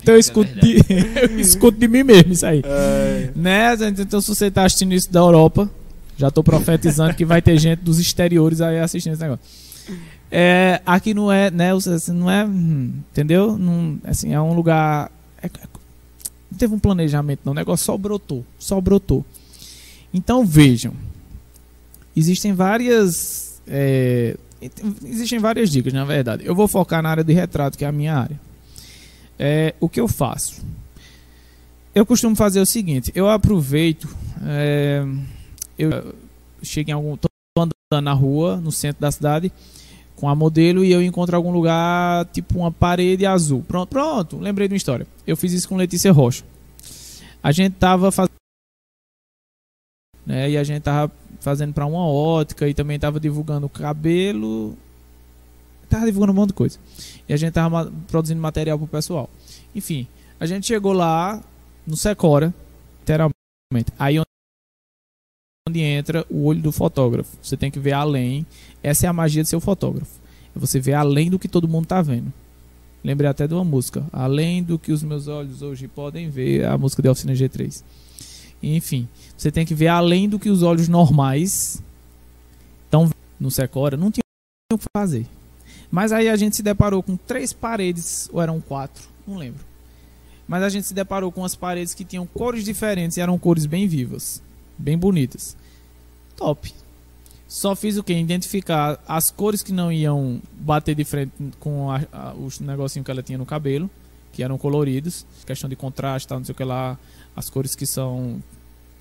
então eu é escuto, de, eu escuto de mim mesmo isso aí. É, Né? Então, se você está assistindo isso da Europa, já estou profetizando que vai ter gente dos exteriores aí assistindo esse negócio. É, aqui não é, né? assim, Não é, hum, entendeu? Não, assim, é um lugar. é- é- não teve um planejamento, não. O negócio só brotou, só brotou. Então vejam, existem várias, é, existem várias dicas, na verdade. Eu vou focar na área de retrato, que é a minha área. É, o que eu faço? Eu costumo fazer o seguinte: eu aproveito, é, eu chego em algum, tô andando na rua, no centro da cidade, com a modelo e eu encontro algum lugar, tipo uma parede azul. Pronto, pronto, lembrei de uma história. Eu fiz isso com Letícia Rocha. A gente tava fazendo, né, e a gente tava fazendo para uma ótica e também tava divulgando cabelo, tava divulgando um monte de coisa. E a gente tava produzindo material pro pessoal. Enfim, a gente chegou lá no Secora, literalmente. Aí onde- entra o olho do fotógrafo. Você tem que ver além. Essa é a magia de ser fotógrafo. É você ver além do que todo mundo tá vendo. Lembrei até de uma música. Além do que os meus olhos hoje podem ver, a música de Oficina G3. Enfim, você tem que ver além do que os olhos normais estão no Secora. Não tinha o que fazer. Mas aí a gente se deparou com três paredes, ou eram quatro, não lembro. Mas a gente se deparou com as paredes que tinham cores diferentes e eram cores bem vivas, bem bonitas. Top. Só fiz o que? Identificar as cores que não iam bater de frente com a- a- os negocinhos que ela tinha no cabelo, que eram coloridos, questão de contraste, tal, não sei o que lá, as cores que são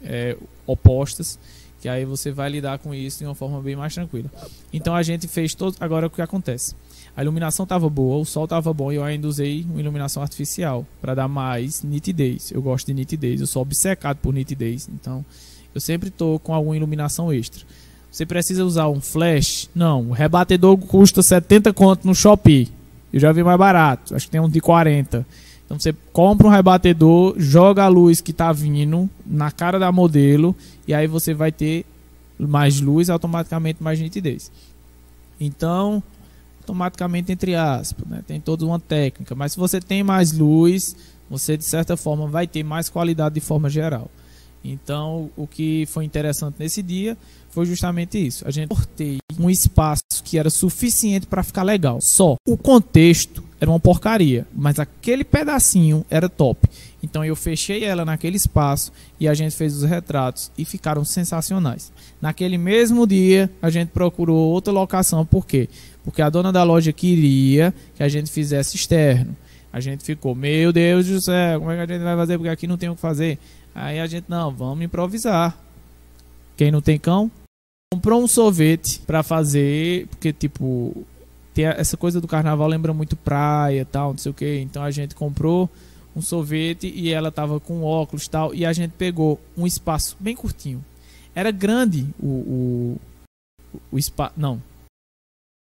é, opostas, que aí você vai lidar com isso de uma forma bem mais tranquila. Então a gente fez todo. Agora o que acontece? A iluminação estava boa, o sol estava bom e eu ainda usei uma iluminação artificial para dar mais nitidez. Eu gosto de nitidez, eu sou obcecado por nitidez, então eu sempre tô com alguma iluminação extra. Você precisa usar um flash? Não, o rebatedor custa 70 conto no Shopee. Eu já vi mais barato, acho que tem um de 40. Então você compra um rebatedor, joga a luz que tá vindo na cara da modelo e aí você vai ter mais luz, automaticamente mais nitidez. Então, automaticamente entre aspas, né? tem toda uma técnica, mas se você tem mais luz, você de certa forma vai ter mais qualidade de forma geral. Então, o que foi interessante nesse dia foi justamente isso. A gente cortei um espaço que era suficiente para ficar legal. Só o contexto era uma porcaria, mas aquele pedacinho era top. Então eu fechei ela naquele espaço e a gente fez os retratos e ficaram sensacionais. Naquele mesmo dia, a gente procurou outra locação, por quê? Porque a dona da loja queria que a gente fizesse externo. A gente ficou, meu Deus do céu, como é que a gente vai fazer? Porque aqui não tem o que fazer. Aí a gente, não, vamos improvisar. Quem não tem cão, comprou um sorvete pra fazer, porque tipo, tem essa coisa do carnaval lembra muito praia, tal, não sei o que. Então a gente comprou um sorvete e ela tava com óculos tal, e a gente pegou um espaço bem curtinho. Era grande o o, o espaço, não,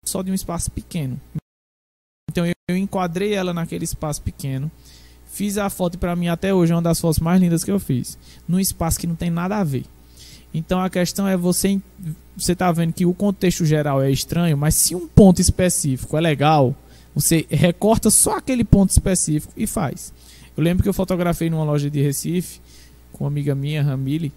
só de um espaço pequeno. Então eu, eu enquadrei ela naquele espaço pequeno. Fiz a foto pra mim até hoje é uma das fotos mais lindas que eu fiz. Num espaço que não tem nada a ver. Então a questão é você você tá vendo que o contexto geral é estranho, mas se um ponto específico é legal, você recorta só aquele ponto específico e faz. Eu lembro que eu fotografei numa loja de Recife com uma amiga minha, Ramile,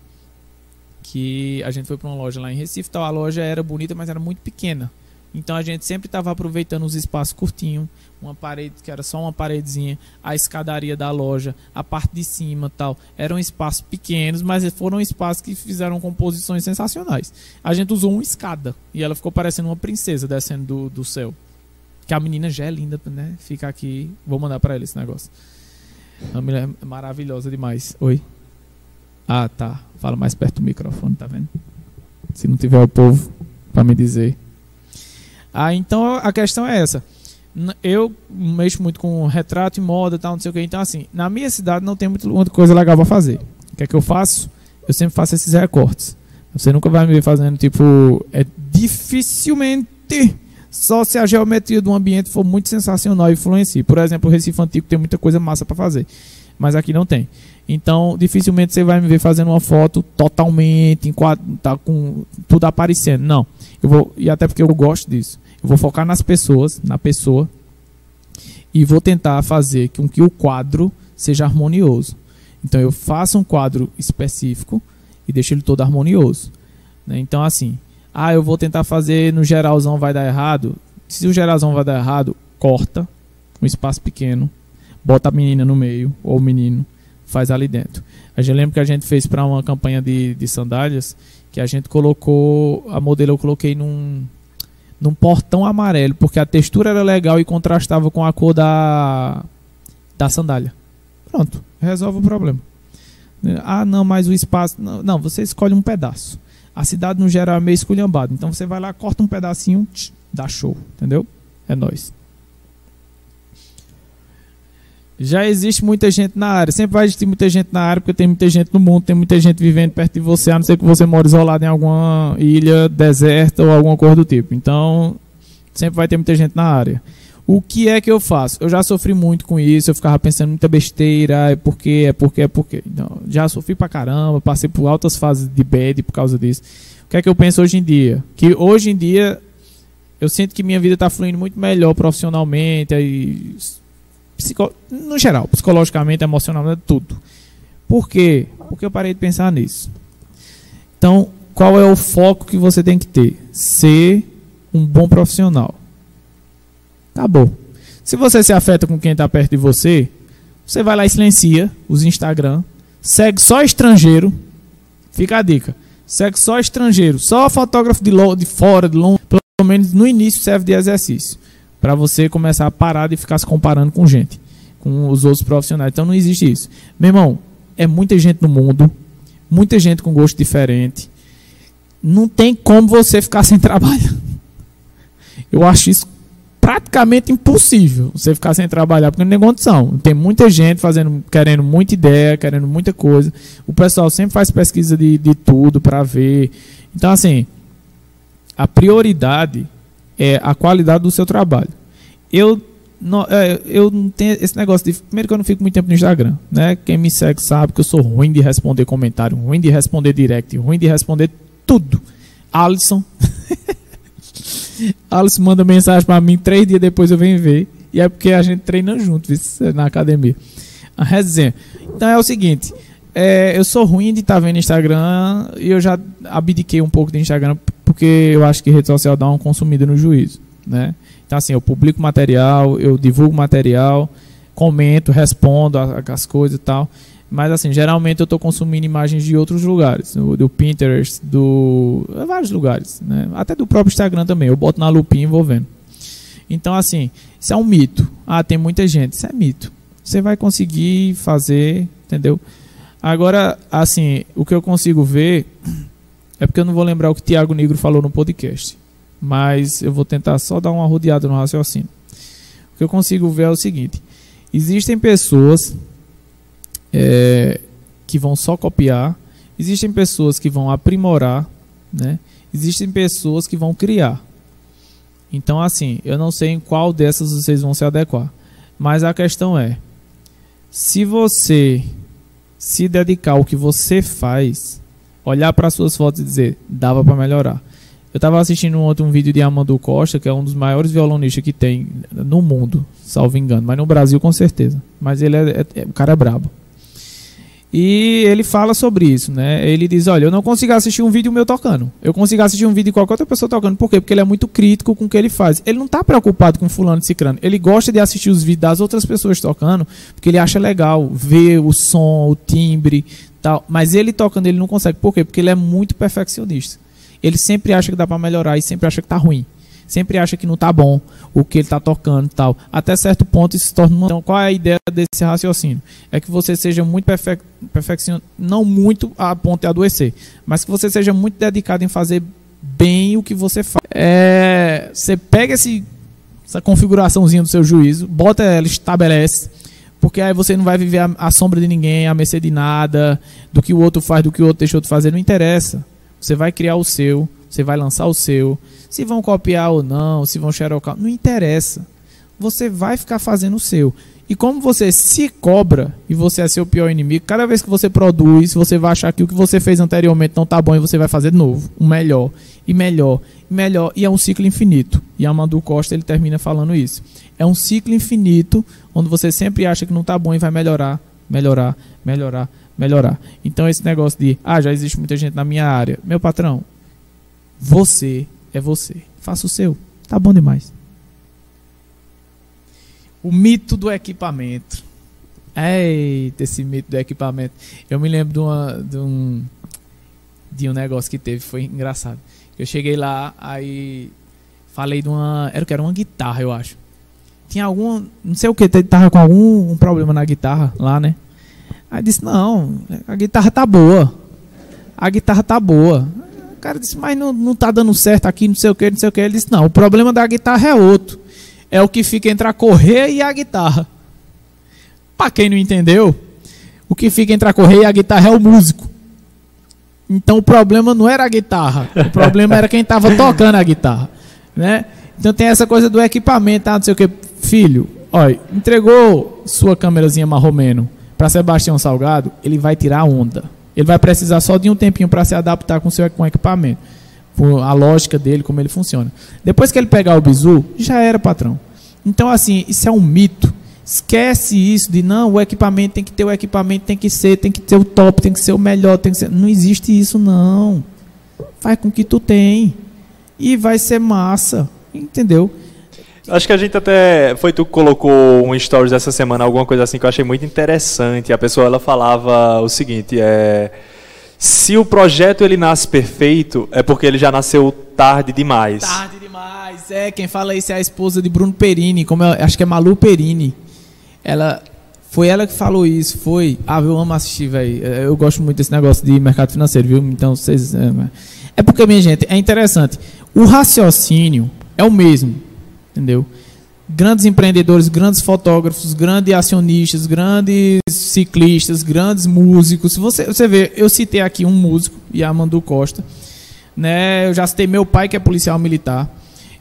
que a gente foi para uma loja lá em Recife, tal, a loja era bonita, mas era muito pequena. Então a gente sempre estava aproveitando os espaços curtinhos, uma parede que era só uma paredezinha, a escadaria da loja, a parte de cima, tal. Eram espaços pequenos, mas foram espaços que fizeram composições sensacionais. A gente usou uma escada e ela ficou parecendo uma princesa descendo do, do céu. Que a menina já é linda, né? Fica aqui, vou mandar para ela esse negócio. A mulher é maravilhosa demais. Oi. Ah, tá. Fala mais perto do microfone, tá vendo? Se não tiver o povo para me dizer. Ah, então a questão é essa. Eu mexo muito com retrato e moda tal, não sei o que. Então, assim, na minha cidade não tem muita coisa legal pra fazer. O que é que eu faço? Eu sempre faço esses recortes. Você nunca vai me ver fazendo, tipo, é dificilmente só se a geometria do ambiente for muito sensacional e influencie. Por exemplo, o Recife Antigo tem muita coisa massa pra fazer. Mas aqui não tem. Então, dificilmente você vai me ver fazendo uma foto totalmente enquadro, tá com tudo aparecendo. Não. Eu vou, e até porque eu gosto disso. Eu vou focar nas pessoas, na pessoa, e vou tentar fazer com que o quadro seja harmonioso. Então eu faço um quadro específico e deixo ele todo harmonioso. né? Então assim, ah, eu vou tentar fazer no geralzão vai dar errado. Se o geralzão vai dar errado, corta um espaço pequeno, bota a menina no meio ou o menino, faz ali dentro. A gente lembra que a gente fez para uma campanha de, de sandálias que a gente colocou a modelo eu coloquei num num portão amarelo, porque a textura era legal e contrastava com a cor da da sandália. Pronto, resolve o problema. Ah, não, mas o espaço. Não, não, você escolhe um pedaço. A cidade no geral é meio esculhambada. Então você vai lá, corta um pedacinho, tch, dá show, entendeu? É nóis. Já existe muita gente na área. Sempre vai existir muita gente na área, porque tem muita gente no mundo, tem muita gente vivendo perto de você, a não ser que você mora isolado em alguma ilha deserta ou alguma coisa do tipo. Então, Sempre vai ter muita gente na área. O que é que eu faço? Eu já sofri muito com isso, eu ficava pensando muita besteira, é porque, é porque, é porque. Então, já sofri pra caramba, passei por altas fases de bad por causa disso. O que é que eu penso hoje em dia? Que hoje em dia eu sinto que minha vida está fluindo muito melhor profissionalmente, e, psico, no geral, psicologicamente, emocionalmente, tudo. Por quê? Porque eu parei de pensar nisso. Então, qual é o foco que você tem que ter? Ser um bom profissional. Acabou. Se você se afeta com quem está perto de você, você vai lá e silencia os Instagram, segue só estrangeiro. Fica a dica. Segue só estrangeiro, só fotógrafo de, de fora, de longe. Pelo menos no início serve de exercício. Para você começar a parar de ficar se comparando com gente, com os outros profissionais. Então não existe isso. Meu irmão, é muita gente no mundo, muita gente com gosto diferente. Não tem como você ficar sem trabalho. Eu acho isso praticamente impossível você ficar sem trabalhar, porque não tem condição. Tem muita gente fazendo, querendo muita ideia, querendo muita coisa. O pessoal sempre faz pesquisa de, de tudo para ver. Então, assim, a prioridade é a qualidade do seu trabalho. Eu não, é, eu não tenho esse negócio de. Primeiro que eu não fico muito tempo no Instagram. Né? Quem me segue sabe que eu sou ruim de responder comentário, ruim de responder direct, ruim de responder tudo. Alisson. Alisson manda mensagem para mim, três dias depois eu venho ver. E é porque a gente treina junto na academia. A resenha. Então é o seguinte. É, eu sou ruim de estar tá vendo Instagram e eu já abdiquei um pouco de Instagram porque eu acho que rede social dá uma consumida no juízo, né? Então assim, eu publico material, eu divulgo material, comento, respondo as coisas e tal. Mas assim, geralmente eu estou consumindo imagens de outros lugares, do, do Pinterest, do é, vários lugares, né? Até do próprio Instagram também. Eu boto na lupinha e vou vendo. Então assim, isso é um mito. Ah, tem muita gente. Isso é mito. Você vai conseguir fazer, entendeu? Agora, assim, o que eu consigo ver é porque eu não vou lembrar o que Tiago Negro falou no podcast, mas eu vou tentar só dar uma rodeada no raciocínio. O que eu consigo ver é o seguinte: existem pessoas é, que vão só copiar, existem pessoas que vão aprimorar, né? existem pessoas que vão criar. Então, assim, eu não sei em qual dessas vocês vão se adequar, mas a questão é: se você se dedicar ao que você faz, olhar para suas fotos e dizer, dava para melhorar. Eu estava assistindo outro um vídeo de Amando Costa, que é um dos maiores violonistas que tem no mundo, salvo engano, mas no Brasil com certeza. Mas ele é, é, é o cara é brabo. E ele fala sobre isso, né? Ele diz: Olha, eu não consigo assistir um vídeo meu tocando. Eu consigo assistir um vídeo de qualquer outra pessoa tocando. Por quê? Porque ele é muito crítico com o que ele faz. Ele não está preocupado com fulano e cicrano. Ele gosta de assistir os vídeos das outras pessoas tocando, porque ele acha legal ver o som, o timbre, tal. Mas ele tocando, ele não consegue. Por quê? Porque ele é muito perfeccionista. Ele sempre acha que dá para melhorar e sempre acha que tá ruim sempre acha que não está bom o que ele está tocando tal. Até certo ponto isso se torna uma... Então, qual é a ideia desse raciocínio? É que você seja muito perfe... perfeccionista, não muito a ponto de adoecer, mas que você seja muito dedicado em fazer bem o que você faz. É... Você pega esse... essa configuraçãozinha do seu juízo, bota ela, estabelece, porque aí você não vai viver à sombra de ninguém, à mercê de nada, do que o outro faz, do que o outro deixou de fazer, não interessa. Você vai criar o seu, você vai lançar o seu. Se vão copiar ou não, se vão xerocar, não interessa. Você vai ficar fazendo o seu. E como você se cobra e você é seu pior inimigo, cada vez que você produz, você vai achar que o que você fez anteriormente não está bom e você vai fazer de novo, o melhor, e melhor, e melhor, e é um ciclo infinito. E Amandu Costa ele termina falando isso. É um ciclo infinito onde você sempre acha que não está bom e vai melhorar, melhorar, melhorar, melhorar. Então esse negócio de, ah, já existe muita gente na minha área. Meu patrão, você é você. Faça o seu. Tá bom demais. O mito do equipamento. Eita, esse mito do equipamento. Eu me lembro de, uma, de um de um negócio que teve, foi engraçado. Eu cheguei lá, aí falei de uma, era que era uma guitarra, eu acho. Tinha algum, não sei o que, tava com algum um problema na guitarra lá, né? Aí disse: "Não, a guitarra tá boa. A guitarra tá boa cara disse, mas não, não tá dando certo aqui, não sei o que, não sei o que. Ele disse, não, o problema da guitarra é outro. É o que fica entre a correia e a guitarra. Para quem não entendeu, o que fica entre a correia e a guitarra é o músico. Então o problema não era a guitarra, o problema era quem estava tocando a guitarra, né? Então tem essa coisa do equipamento, tá? não sei o que. Filho, olha, entregou sua câmerazinha marromeno para Sebastião Salgado, ele vai tirar onda. Ele vai precisar só de um tempinho para se adaptar com seu com equipamento. Com a lógica dele, como ele funciona. Depois que ele pegar o bizu, já era, patrão. Então, assim, isso é um mito. Esquece isso de não, o equipamento tem que ter o equipamento, tem que ser, tem que ter o top, tem que ser o melhor, tem que ser. Não existe isso, não. Faz com que tu tem. E vai ser massa. Entendeu? Acho que a gente até. Foi tu que colocou um stories essa semana, alguma coisa assim que eu achei muito interessante. A pessoa ela falava o seguinte: é. Se o projeto ele nasce perfeito, é porque ele já nasceu tarde demais. Tarde demais. É, quem fala isso é a esposa de Bruno Perini, como eu, acho que é Malu Perini. Ela foi ela que falou isso, foi. Ah, eu amo assistir, velho. Eu gosto muito desse negócio de mercado financeiro, viu? Então vocês é, é porque minha gente, é interessante. O raciocínio é o mesmo, entendeu? Grandes empreendedores, grandes fotógrafos, grandes acionistas, grandes ciclistas, grandes músicos. Você, você vê, eu citei aqui um músico, Yamandu Costa. Né? Eu já citei meu pai, que é policial militar.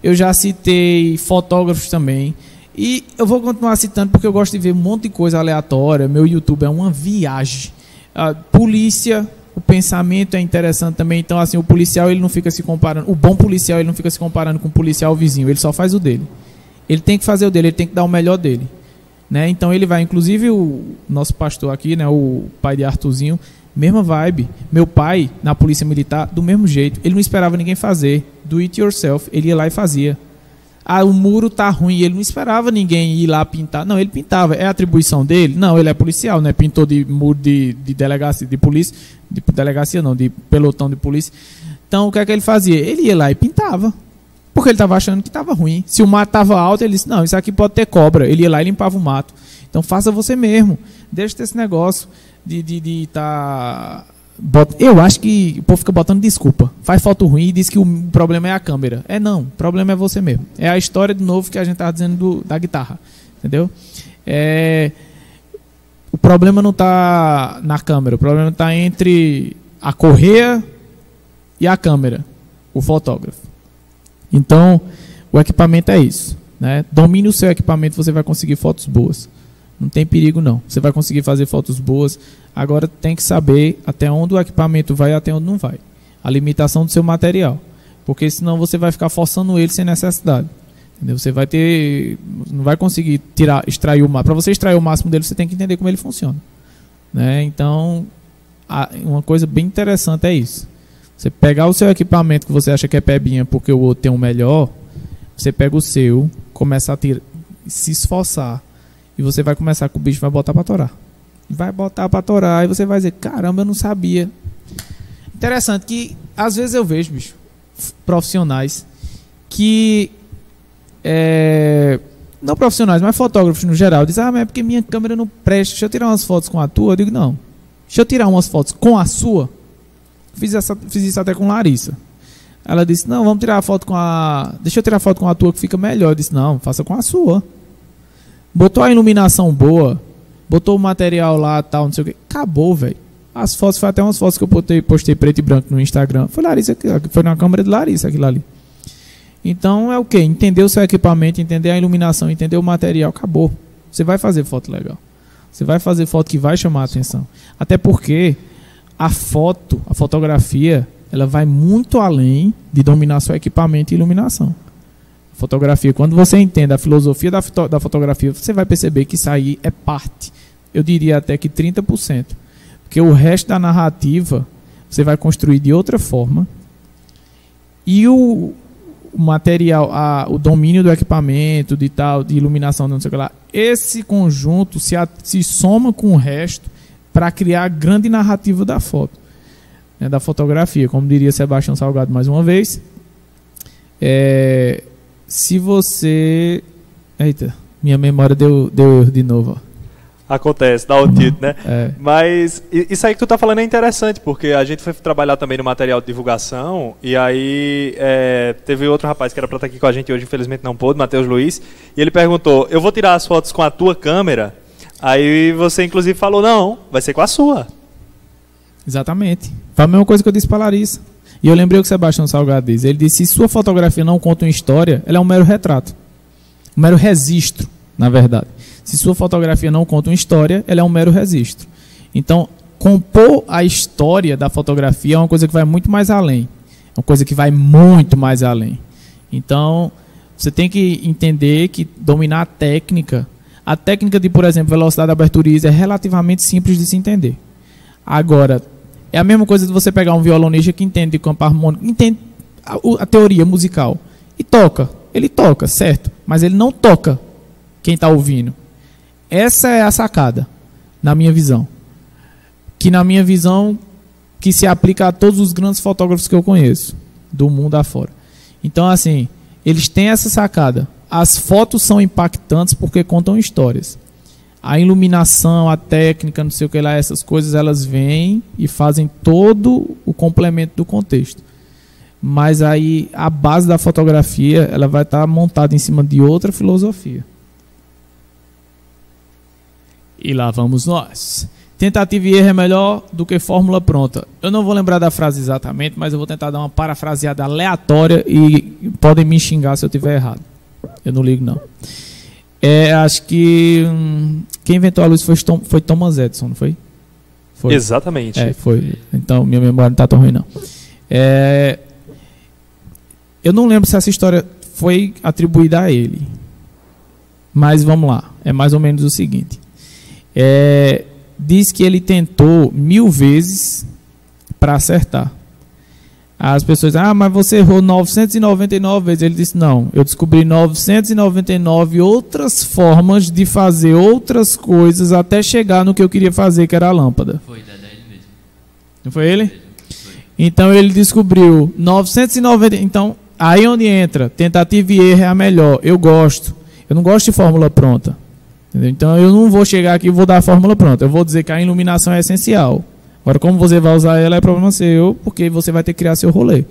Eu já citei fotógrafos também. E eu vou continuar citando porque eu gosto de ver um monte de coisa aleatória. Meu YouTube é uma viagem. A polícia, o pensamento é interessante também. Então, assim, o policial ele não fica se comparando. O bom policial ele não fica se comparando com o policial vizinho. Ele só faz o dele. Ele tem que fazer o dele. Ele tem que dar o melhor dele. Né? Então ele vai, inclusive o nosso pastor aqui, né, o pai de Artuzinho, mesma vibe. Meu pai na polícia militar, do mesmo jeito. Ele não esperava ninguém fazer. Do it yourself. Ele ia lá e fazia ah, o muro tá ruim, ele não esperava ninguém ir lá pintar. Não, ele pintava. É atribuição dele? Não, ele é policial, né? Pintor de muro de, de delegacia, de polícia, de delegacia não, de pelotão de polícia. Então, o que é que ele fazia? Ele ia lá e pintava. Porque ele estava achando que estava ruim. Se o mato estava alto, ele disse: Não, isso aqui pode ter cobra. Ele ia lá e limpava o mato. Então, faça você mesmo. Deixa esse negócio de estar. De, de tá eu acho que o povo fica botando desculpa. Faz foto ruim e diz que o problema é a câmera. É não, o problema é você mesmo. É a história de novo que a gente estava dizendo do, da guitarra. Entendeu? É, o problema não está na câmera, o problema está entre a correia e a câmera, o fotógrafo. Então, o equipamento é isso. Né? Domine o seu equipamento, você vai conseguir fotos boas. Não tem perigo não. Você vai conseguir fazer fotos boas. Agora tem que saber até onde o equipamento vai e até onde não vai. A limitação do seu material. Porque senão você vai ficar forçando ele sem necessidade. Entendeu? Você vai ter. Não vai conseguir tirar, extrair o máximo. Para você extrair o máximo dele, você tem que entender como ele funciona. Né? Então, uma coisa bem interessante é isso. Você pegar o seu equipamento que você acha que é pebinha porque o outro tem um melhor, você pega o seu, começa a tirar, se esforçar e você vai começar com o bicho vai botar para torar. Vai botar para torar e você vai dizer, caramba, eu não sabia. Interessante que às vezes eu vejo, bicho, profissionais que é, não profissionais, mas fotógrafos no geral, dizem, ah, mas é porque minha câmera não presta, deixa eu tirar umas fotos com a tua. Eu digo, não. Deixa eu tirar umas fotos com a sua. Fiz, essa, fiz isso até com Larissa. Ela disse, não, vamos tirar a foto com a. Deixa eu tirar a foto com a tua que fica melhor. Eu disse, não, faça com a sua. Botou a iluminação boa, botou o material lá, tal, não sei o que. Acabou, velho. As fotos, foi até umas fotos que eu postei, postei preto e branco no Instagram. Foi Larissa, foi na câmera de Larissa aquilo ali. Então é o que? Entender o seu equipamento, entender a iluminação, entender o material, acabou. Você vai fazer foto legal. Você vai fazer foto que vai chamar a atenção. Até porque a foto, a fotografia, ela vai muito além de dominar seu equipamento e iluminação fotografia, quando você entende a filosofia da, foto, da fotografia, você vai perceber que isso aí é parte. Eu diria até que 30%. Porque o resto da narrativa você vai construir de outra forma. E o, material, a, o domínio do equipamento, de tal, de iluminação, não sei o que lá, esse conjunto se, a, se soma com o resto para criar a grande narrativa da foto, né, da fotografia, como diria Sebastião Salgado mais uma vez. É, se você. Eita, minha memória deu, deu erro de novo. Ó. Acontece, dá o tilt, né? É. Mas isso aí que tu tá falando é interessante, porque a gente foi trabalhar também no material de divulgação, e aí é, teve outro rapaz que era pra estar aqui com a gente hoje, infelizmente não pôde, Matheus Luiz, e ele perguntou: Eu vou tirar as fotos com a tua câmera? Aí você, inclusive, falou: Não, vai ser com a sua. Exatamente. Foi a mesma coisa que eu disse pra Larissa. E eu lembrei o que Sebastião Salgado diz. Ele disse: se sua fotografia não conta uma história, ela é um mero retrato. Um mero registro, na verdade. Se sua fotografia não conta uma história, ela é um mero registro. Então, compor a história da fotografia é uma coisa que vai muito mais além. É uma coisa que vai muito mais além. Então, você tem que entender que dominar a técnica, a técnica de, por exemplo, velocidade de abertura é relativamente simples de se entender. Agora, é a mesma coisa de você pegar um violonista que entende de campo harmônico, entende a, a teoria musical e toca. Ele toca, certo? Mas ele não toca quem está ouvindo. Essa é a sacada, na minha visão. Que na minha visão, que se aplica a todos os grandes fotógrafos que eu conheço, do mundo afora. Então, assim, eles têm essa sacada. As fotos são impactantes porque contam histórias a iluminação, a técnica, não sei o que lá, essas coisas, elas vêm e fazem todo o complemento do contexto. Mas aí a base da fotografia, ela vai estar montada em cima de outra filosofia. E lá vamos nós. Tentativa e erro é melhor do que fórmula pronta. Eu não vou lembrar da frase exatamente, mas eu vou tentar dar uma parafraseada aleatória e podem me xingar se eu tiver errado. Eu não ligo não. É, acho que hum, quem inventou a luz foi, Tom, foi Thomas Edison, não foi? foi? Exatamente. É, foi. Então minha memória não está tão ruim não. É, eu não lembro se essa história foi atribuída a ele. Mas vamos lá. É mais ou menos o seguinte. É, diz que ele tentou mil vezes para acertar. As pessoas ah, mas você errou 999 vezes. Ele disse, não, eu descobri 999 outras formas de fazer outras coisas até chegar no que eu queria fazer, que era a lâmpada. Foi, ele mesmo. Não foi ele? Foi. Então ele descobriu 990. Então, aí onde entra, tentativa e erro é a melhor. Eu gosto. Eu não gosto de fórmula pronta. Entendeu? Então eu não vou chegar aqui e vou dar a fórmula pronta. Eu vou dizer que a iluminação é essencial. Agora, como você vai usar ela é problema seu, porque você vai ter que criar seu rolê.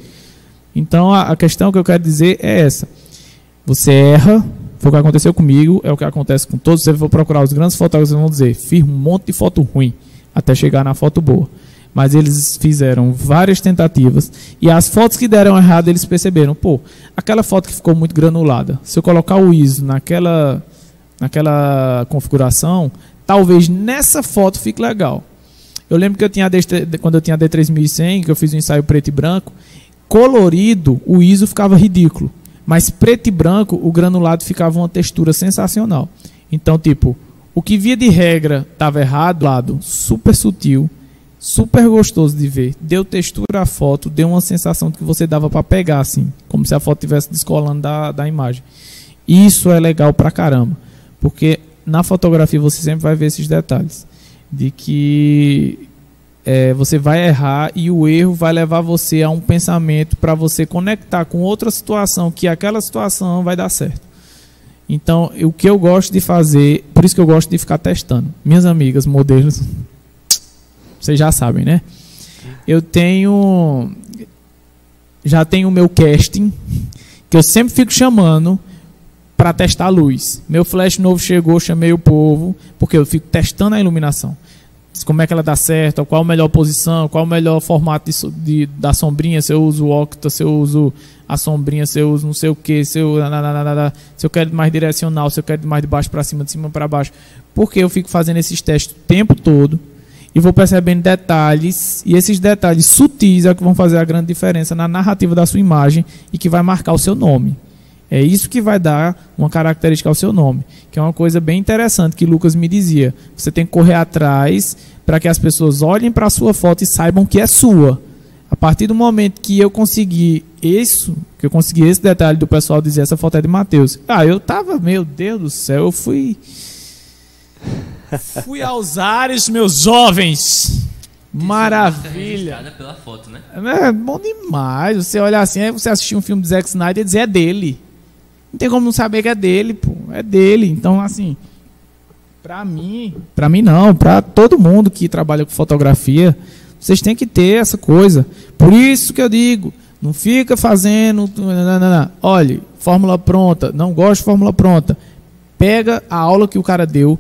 Então, a, a questão que eu quero dizer é essa. Você erra, foi o que aconteceu comigo, é o que acontece com todos. Você for procurar os grandes fotógrafos, vão dizer, fiz um monte de foto ruim, até chegar na foto boa. Mas eles fizeram várias tentativas e as fotos que deram errado, eles perceberam, pô, aquela foto que ficou muito granulada, se eu colocar o ISO naquela, naquela configuração, talvez nessa foto fique legal. Eu lembro que eu tinha quando eu tinha a D3100, que eu fiz um ensaio preto e branco, colorido, o ISO ficava ridículo. Mas preto e branco, o granulado ficava uma textura sensacional. Então, tipo, o que via de regra estava errado, lado super sutil, super gostoso de ver. Deu textura à foto, deu uma sensação de que você dava para pegar, assim, como se a foto estivesse descolando da, da imagem. Isso é legal pra caramba, porque na fotografia você sempre vai ver esses detalhes de que é, você vai errar e o erro vai levar você a um pensamento para você conectar com outra situação que aquela situação vai dar certo. Então, o que eu gosto de fazer, por isso que eu gosto de ficar testando. Minhas amigas, modelos, vocês já sabem, né? Eu tenho já tenho o meu casting que eu sempre fico chamando para testar a luz. Meu flash novo chegou, chamei o povo, porque eu fico testando a iluminação. Como é que ela dá certo, qual a melhor posição, qual o melhor formato de, de, da sombrinha, se eu uso o octa, se eu uso a sombrinha, se eu uso não sei o que, se eu, se eu quero mais direcional, se eu quero mais de baixo para cima, de cima para baixo. Porque eu fico fazendo esses testes o tempo todo e vou percebendo detalhes, e esses detalhes sutis é que vão fazer a grande diferença na narrativa da sua imagem e que vai marcar o seu nome. É isso que vai dar uma característica ao seu nome, que é uma coisa bem interessante que Lucas me dizia. Você tem que correr atrás para que as pessoas olhem para a sua foto e saibam que é sua. A partir do momento que eu consegui isso, que eu consegui esse detalhe do pessoal dizer essa foto é de Mateus. Ah, eu tava, meu Deus do céu, eu fui fui aos ares, meus jovens. Maravilha. Pela foto, né? É bom demais. Você olha assim, aí você assistir um filme de Zack Snyder e dizer é dele. Não tem como não saber que é dele, pô. É dele. Então, assim, pra mim, pra mim não, pra todo mundo que trabalha com fotografia, vocês têm que ter essa coisa. Por isso que eu digo, não fica fazendo. Não, não, não. Olhe, fórmula pronta. Não gosto de fórmula pronta. Pega a aula que o cara deu,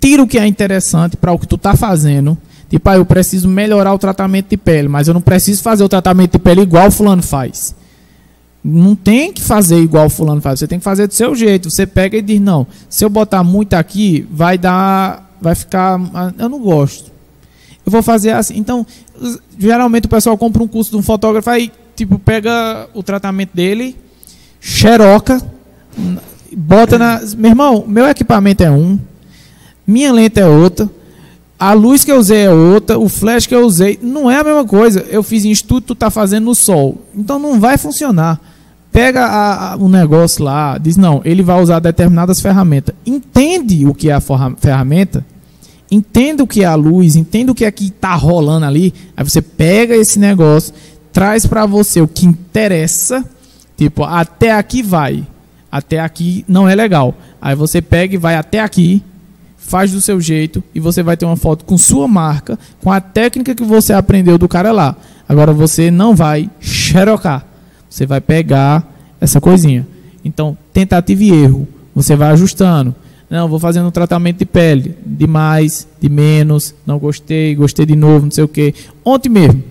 tira o que é interessante para o que tu tá fazendo, Tipo, ah, eu preciso melhorar o tratamento de pele, mas eu não preciso fazer o tratamento de pele igual o fulano faz. Não tem que fazer igual o fulano faz, você tem que fazer do seu jeito. Você pega e diz, não, se eu botar muito aqui, vai dar, vai ficar, eu não gosto. Eu vou fazer assim. Então, geralmente o pessoal compra um curso de um fotógrafo aí, tipo, pega o tratamento dele, xeroca, bota na. Meu irmão, meu equipamento é um, minha lente é outra, a luz que eu usei é outra, o flash que eu usei não é a mesma coisa. Eu fiz em estudo, tu tá fazendo no sol. Então não vai funcionar. Pega o negócio lá, diz não, ele vai usar determinadas ferramentas. Entende o que é a ferramenta, entenda o que é a luz, entenda o que é que está rolando ali. Aí você pega esse negócio, traz para você o que interessa. Tipo, até aqui vai, até aqui não é legal. Aí você pega e vai até aqui faz do seu jeito e você vai ter uma foto com sua marca, com a técnica que você aprendeu do cara lá. Agora você não vai xerocar. Você vai pegar essa coisinha. Então, tentativa e erro. Você vai ajustando. Não, vou fazendo um tratamento de pele. De mais, de menos. Não gostei, gostei de novo, não sei o que. Ontem mesmo.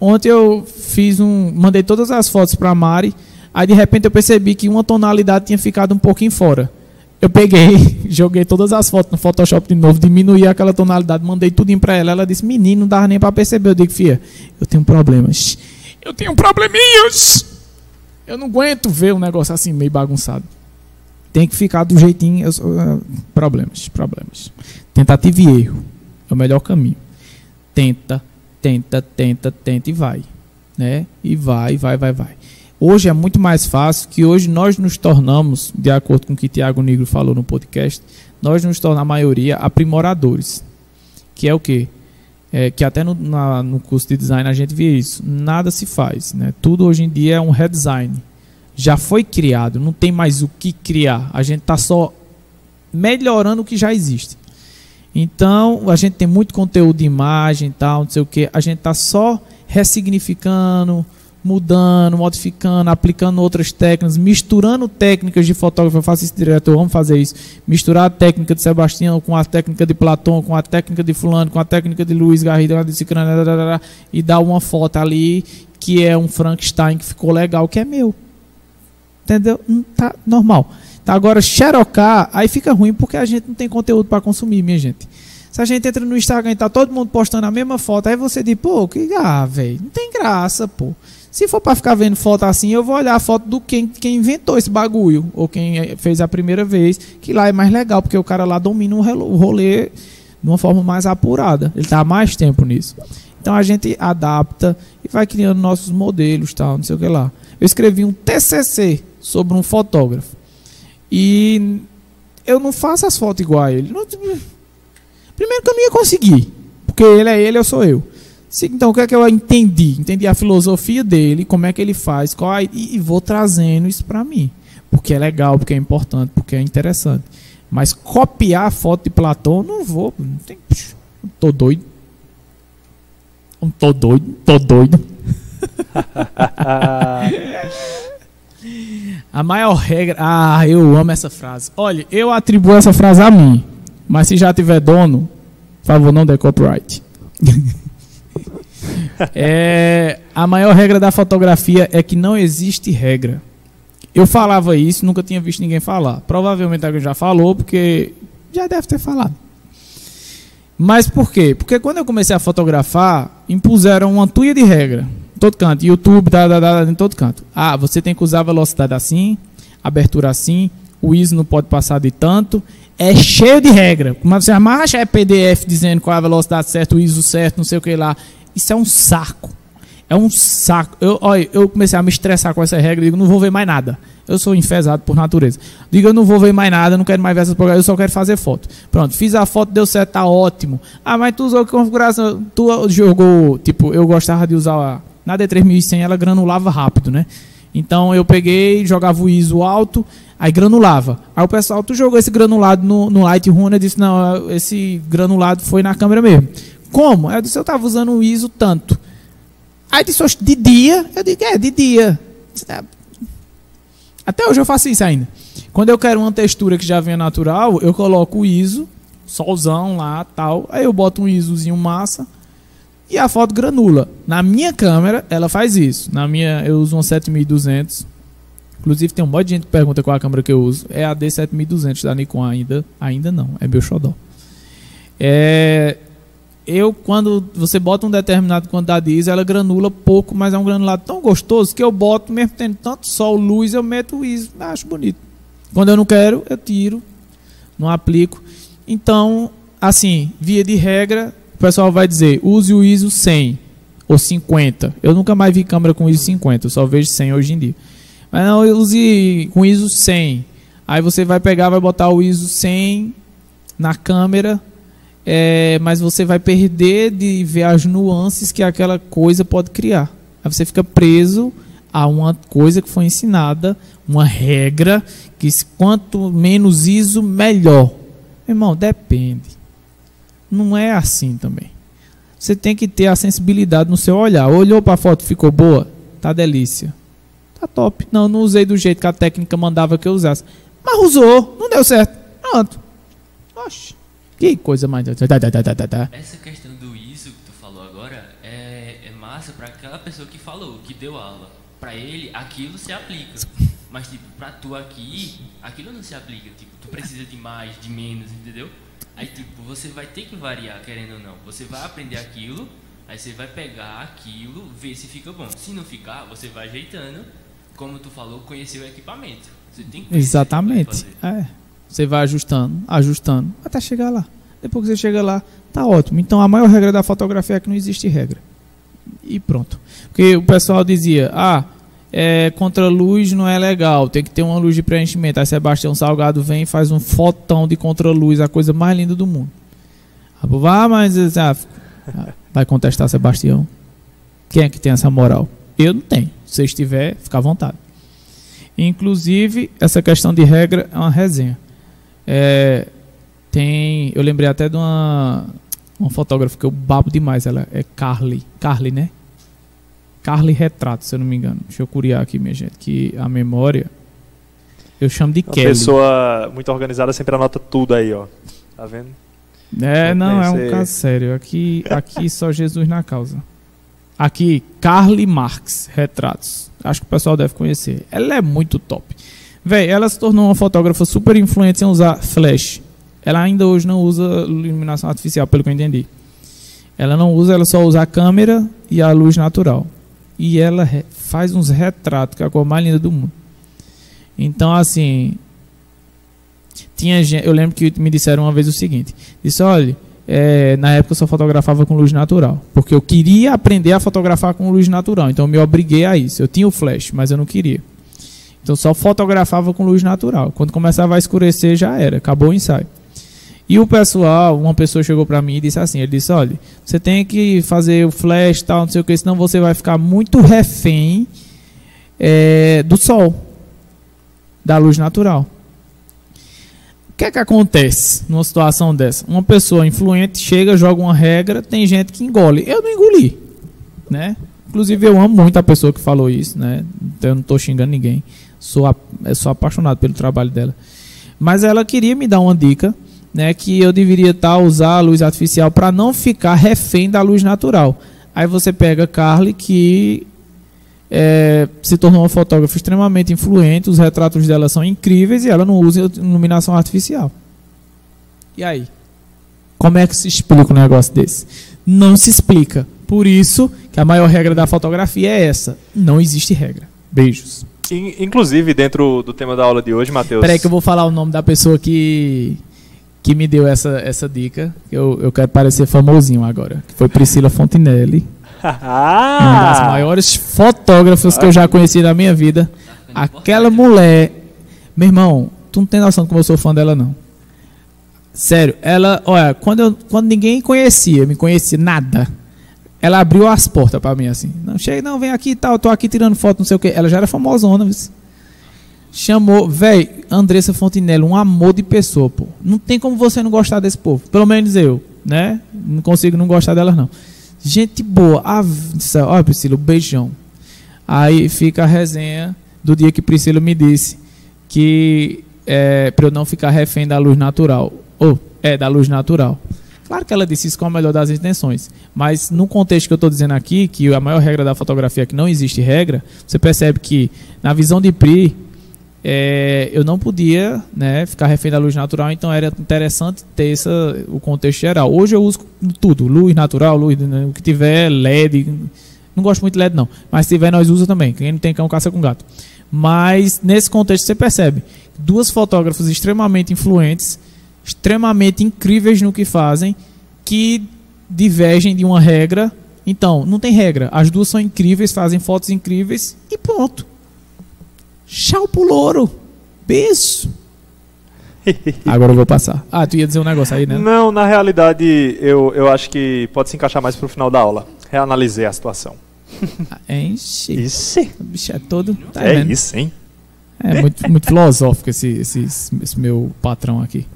Ontem eu fiz um. Mandei todas as fotos para a Mari. Aí de repente eu percebi que uma tonalidade tinha ficado um pouquinho fora. Eu peguei, joguei todas as fotos no Photoshop de novo, diminuí aquela tonalidade, mandei tudo para ela. Ela disse: Menino, não dava nem para perceber. Eu digo: Fia, eu tenho problemas. Eu tenho probleminhas. Eu não aguento ver um negócio assim meio bagunçado. Tem que ficar do jeitinho. Eu, uh, problemas, problemas. Tentativa e erro é o melhor caminho. Tenta, tenta, tenta, tenta e vai. Né? E vai, vai, vai, vai. Hoje é muito mais fácil que hoje nós nos tornamos, de acordo com o que Tiago Negro falou no podcast, nós nos tornamos a maioria aprimoradores. Que é o quê? É, que até no, na, no curso de design a gente vê isso. Nada se faz. Né? Tudo hoje em dia é um redesign. Já foi criado, não tem mais o que criar. A gente está só melhorando o que já existe. Então, a gente tem muito conteúdo de imagem tal, não sei o que. A gente está só ressignificando, mudando, modificando, aplicando outras técnicas, misturando técnicas de fotógrafo. Eu faço isso direto, amo fazer isso. Misturar a técnica de Sebastião com a técnica de Platão, com a técnica de Fulano, com a técnica de Luiz Garrido, de Cicrano, e dar uma foto ali que é um Frankenstein que ficou legal, que é meu. Entendeu? Tá normal. Tá, agora, xerocar, aí fica ruim porque a gente não tem conteúdo para consumir, minha gente. Se a gente entra no Instagram e tá todo mundo postando a mesma foto, aí você diz, pô, que ah, velho, não tem graça, pô. Se for para ficar vendo foto assim, eu vou olhar a foto do quem, quem inventou esse bagulho, ou quem eh, fez a primeira vez, que lá é mais legal, porque o cara lá domina o rolê de uma forma mais apurada. Ele está há mais tempo nisso. Então a gente adapta e vai criando nossos modelos, tal, não sei o que lá. Eu escrevi um TCC sobre um fotógrafo. E eu não faço as fotos igual a ele. Primeiro que eu não ia conseguir, porque ele é ele, eu sou eu. Então, o que é que eu entendi? Entendi a filosofia dele, como é que ele faz, qual e, vou trazendo isso para mim. Porque é legal, porque é importante, porque é interessante. Mas copiar a foto de Platão, não vou. Não tem, tô doido. Tô doido, tô doido. a maior regra. Ah, eu amo essa frase. Olha, eu atribuo essa frase a mim. Mas se já tiver dono, por favor, não dê copyright. é, a maior regra da fotografia é que não existe regra. Eu falava isso, nunca tinha visto ninguém falar. Provavelmente alguém já falou, porque já deve ter falado. Mas por quê? Porque quando eu comecei a fotografar, impuseram uma tuia de regra. Em todo canto. YouTube, da, da, da, em todo canto. Ah, você tem que usar a velocidade assim, abertura assim, o ISO não pode passar de tanto. É cheio de regra. Como você acha é PDF dizendo qual é a velocidade certa, o ISO certo, não sei o que lá. Isso é um saco. É um saco. Eu, olha, eu comecei a me estressar com essa regra. Digo, não vou ver mais nada. Eu sou enfesado por natureza. Digo, eu não vou ver mais nada, não quero mais ver essas programas, eu só quero fazer foto. Pronto, fiz a foto, deu certo, tá ótimo. Ah, mas tu usou que configuração? Tu jogou, tipo, eu gostava de usar na D3100, ela granulava rápido, né? Então eu peguei, jogava o ISO alto, aí granulava. Aí o pessoal, tu jogou esse granulado no, no Lightroom? Eu disse, não, esse granulado foi na câmera mesmo. Como? Eu disse, eu estava usando o ISO tanto. Aí disse, de dia? Eu digo, é, de dia. É. Até hoje eu faço isso ainda. Quando eu quero uma textura que já venha natural, eu coloco o ISO solzão lá, tal. Aí eu boto um ISOzinho massa e a foto granula. Na minha câmera, ela faz isso. Na minha, eu uso uma 7200. Inclusive tem um monte de gente que pergunta qual a câmera que eu uso. É a D7200 da Nikon ainda, ainda não, é meu xodó. É, eu quando você bota um determinado quantidade de ISO, ela granula pouco, mas é um granulado tão gostoso que eu boto mesmo tendo tanto sol, luz, eu meto o ISO, acho bonito. Quando eu não quero, eu tiro, não aplico. Então, assim, via de regra, o pessoal vai dizer, use o ISO 100 ou 50. Eu nunca mais vi câmera com ISO 50, eu só vejo 100 hoje em dia. Mas não, use com ISO 100. Aí você vai pegar, vai botar o ISO 100 na câmera, é, mas você vai perder de ver as nuances que aquela coisa pode criar. Aí você fica preso a uma coisa que foi ensinada, uma regra, que quanto menos ISO, melhor. Irmão, depende. Não é assim também. Você tem que ter a sensibilidade no seu olhar. Olhou para a foto, ficou boa? Tá delícia. Tá top. Não, não usei do jeito que a técnica mandava que eu usasse. Mas usou, não deu certo. Pronto. Oxe. Que coisa mais. Essa questão do ISO que tu falou agora é, é massa para aquela pessoa que falou, que deu aula. Para ele, aquilo se aplica. Mas, tipo, pra tu aqui, aquilo não se aplica. Tipo, tu precisa de mais, de menos, entendeu? Aí, tipo, você vai ter que variar, querendo ou não. Você vai aprender aquilo, aí você vai pegar aquilo, ver se fica bom. Se não ficar, você vai ajeitando como tu falou, conhecer o equipamento. Você tem que Exatamente. É. Você vai ajustando, ajustando, até chegar lá. Depois que você chega lá, tá ótimo. Então a maior regra da fotografia é que não existe regra. E pronto. Porque o pessoal dizia, ah, é, contra luz não é legal, tem que ter uma luz de preenchimento. Aí Sebastião Salgado vem e faz um fotão de contra-luz, a coisa mais linda do mundo. Ah, mas ah, vai contestar Sebastião. Quem é que tem essa moral? Eu não tenho. Se estiver, fica à vontade. Inclusive, essa questão de regra é uma resenha. É, tem, eu lembrei até de uma, uma fotógrafa que eu babo demais, ela é Carly. Carly, né? Carly Retrato, se eu não me engano. Deixa eu curiar aqui, minha gente, que a memória eu chamo de Uma Kelly. pessoa muito organizada sempre anota tudo aí, ó. Tá vendo? É, não, é um caso sério. Aqui, aqui só Jesus na causa. Aqui, Carly Marx, retratos. Acho que o pessoal deve conhecer. Ela é muito top. Véi, ela se tornou uma fotógrafa super influente sem usar flash. Ela ainda hoje não usa iluminação artificial, pelo que eu entendi. Ela não usa, ela só usa a câmera e a luz natural. E ela faz uns retratos, que é a cor mais linda do mundo. Então, assim. Tinha gente, eu lembro que me disseram uma vez o seguinte: disse, olha é, na época eu só fotografava com luz natural. Porque eu queria aprender a fotografar com luz natural. Então eu me obriguei a isso. Eu tinha o flash, mas eu não queria. Então só fotografava com luz natural. Quando começava a escurecer já era, acabou o ensaio. E o pessoal, uma pessoa chegou para mim e disse assim, ele disse, olha, você tem que fazer o flash tal, não sei o que, senão você vai ficar muito refém é, do sol, da luz natural que é que acontece numa situação dessa? Uma pessoa influente chega, joga uma regra, tem gente que engole. Eu não engoli, né? Inclusive eu amo muito a pessoa que falou isso, né? Então eu não estou xingando ninguém. Sou, a, sou apaixonado pelo trabalho dela. Mas ela queria me dar uma dica, né? Que eu deveria estar tá, usar a luz artificial para não ficar refém da luz natural. Aí você pega Carly, que é, se tornou uma fotógrafa extremamente influente, os retratos dela são incríveis e ela não usa iluminação artificial. E aí? Como é que se explica um negócio desse? Não se explica. Por isso que a maior regra da fotografia é essa. Não existe regra. Beijos. Inclusive, dentro do tema da aula de hoje, Matheus. Peraí que eu vou falar o nome da pessoa que, que me deu essa, essa dica. Eu, eu quero parecer famosinho agora. Que foi Priscila Fontinelli. Uma das maiores fotógrafas que eu já conheci na minha vida. Aquela mulher. Meu irmão, tu não tem noção de como eu sou fã dela, não. Sério, ela, olha, quando, eu, quando ninguém conhecia, me conhecia nada, ela abriu as portas para mim assim. Não, chega, não, vem aqui e tal, tô aqui tirando foto, não sei o que. Ela já era famosona, viu? Chamou, velho, Andressa Fontinelli, um amor de pessoa, pô. Não tem como você não gostar desse povo. Pelo menos eu, né? Não consigo não gostar delas, não. Gente boa. Ah, olha, Priscila, um beijão. Aí fica a resenha do dia que Priscila me disse que é, para eu não ficar refém da luz natural. Ou, é, da luz natural. Claro que ela disse isso com a melhor das intenções, mas no contexto que eu estou dizendo aqui, que a maior regra da fotografia é que não existe regra, você percebe que na visão de Pri, é, eu não podia né, ficar refém da luz natural, então era interessante ter essa, o contexto geral. Hoje eu uso tudo, luz natural, luz, né, o que tiver, LED, não gosto muito de LED não, mas se tiver nós usa também, quem não tem cão caça com gato. Mas nesse contexto você percebe duas fotógrafos extremamente influentes, extremamente incríveis no que fazem, que divergem de uma regra. Então, não tem regra. As duas são incríveis, fazem fotos incríveis e pronto. Tchau pro louro. Beijo. Agora eu vou passar. Ah, tu ia dizer um negócio aí, né? Não, na realidade, eu, eu acho que pode se encaixar mais pro final da aula. Reanalisei a situação. Enche. Isso. O bicho é todo. Tá é vendo? isso, hein? É muito, muito filosófico esse, esse, esse meu patrão aqui.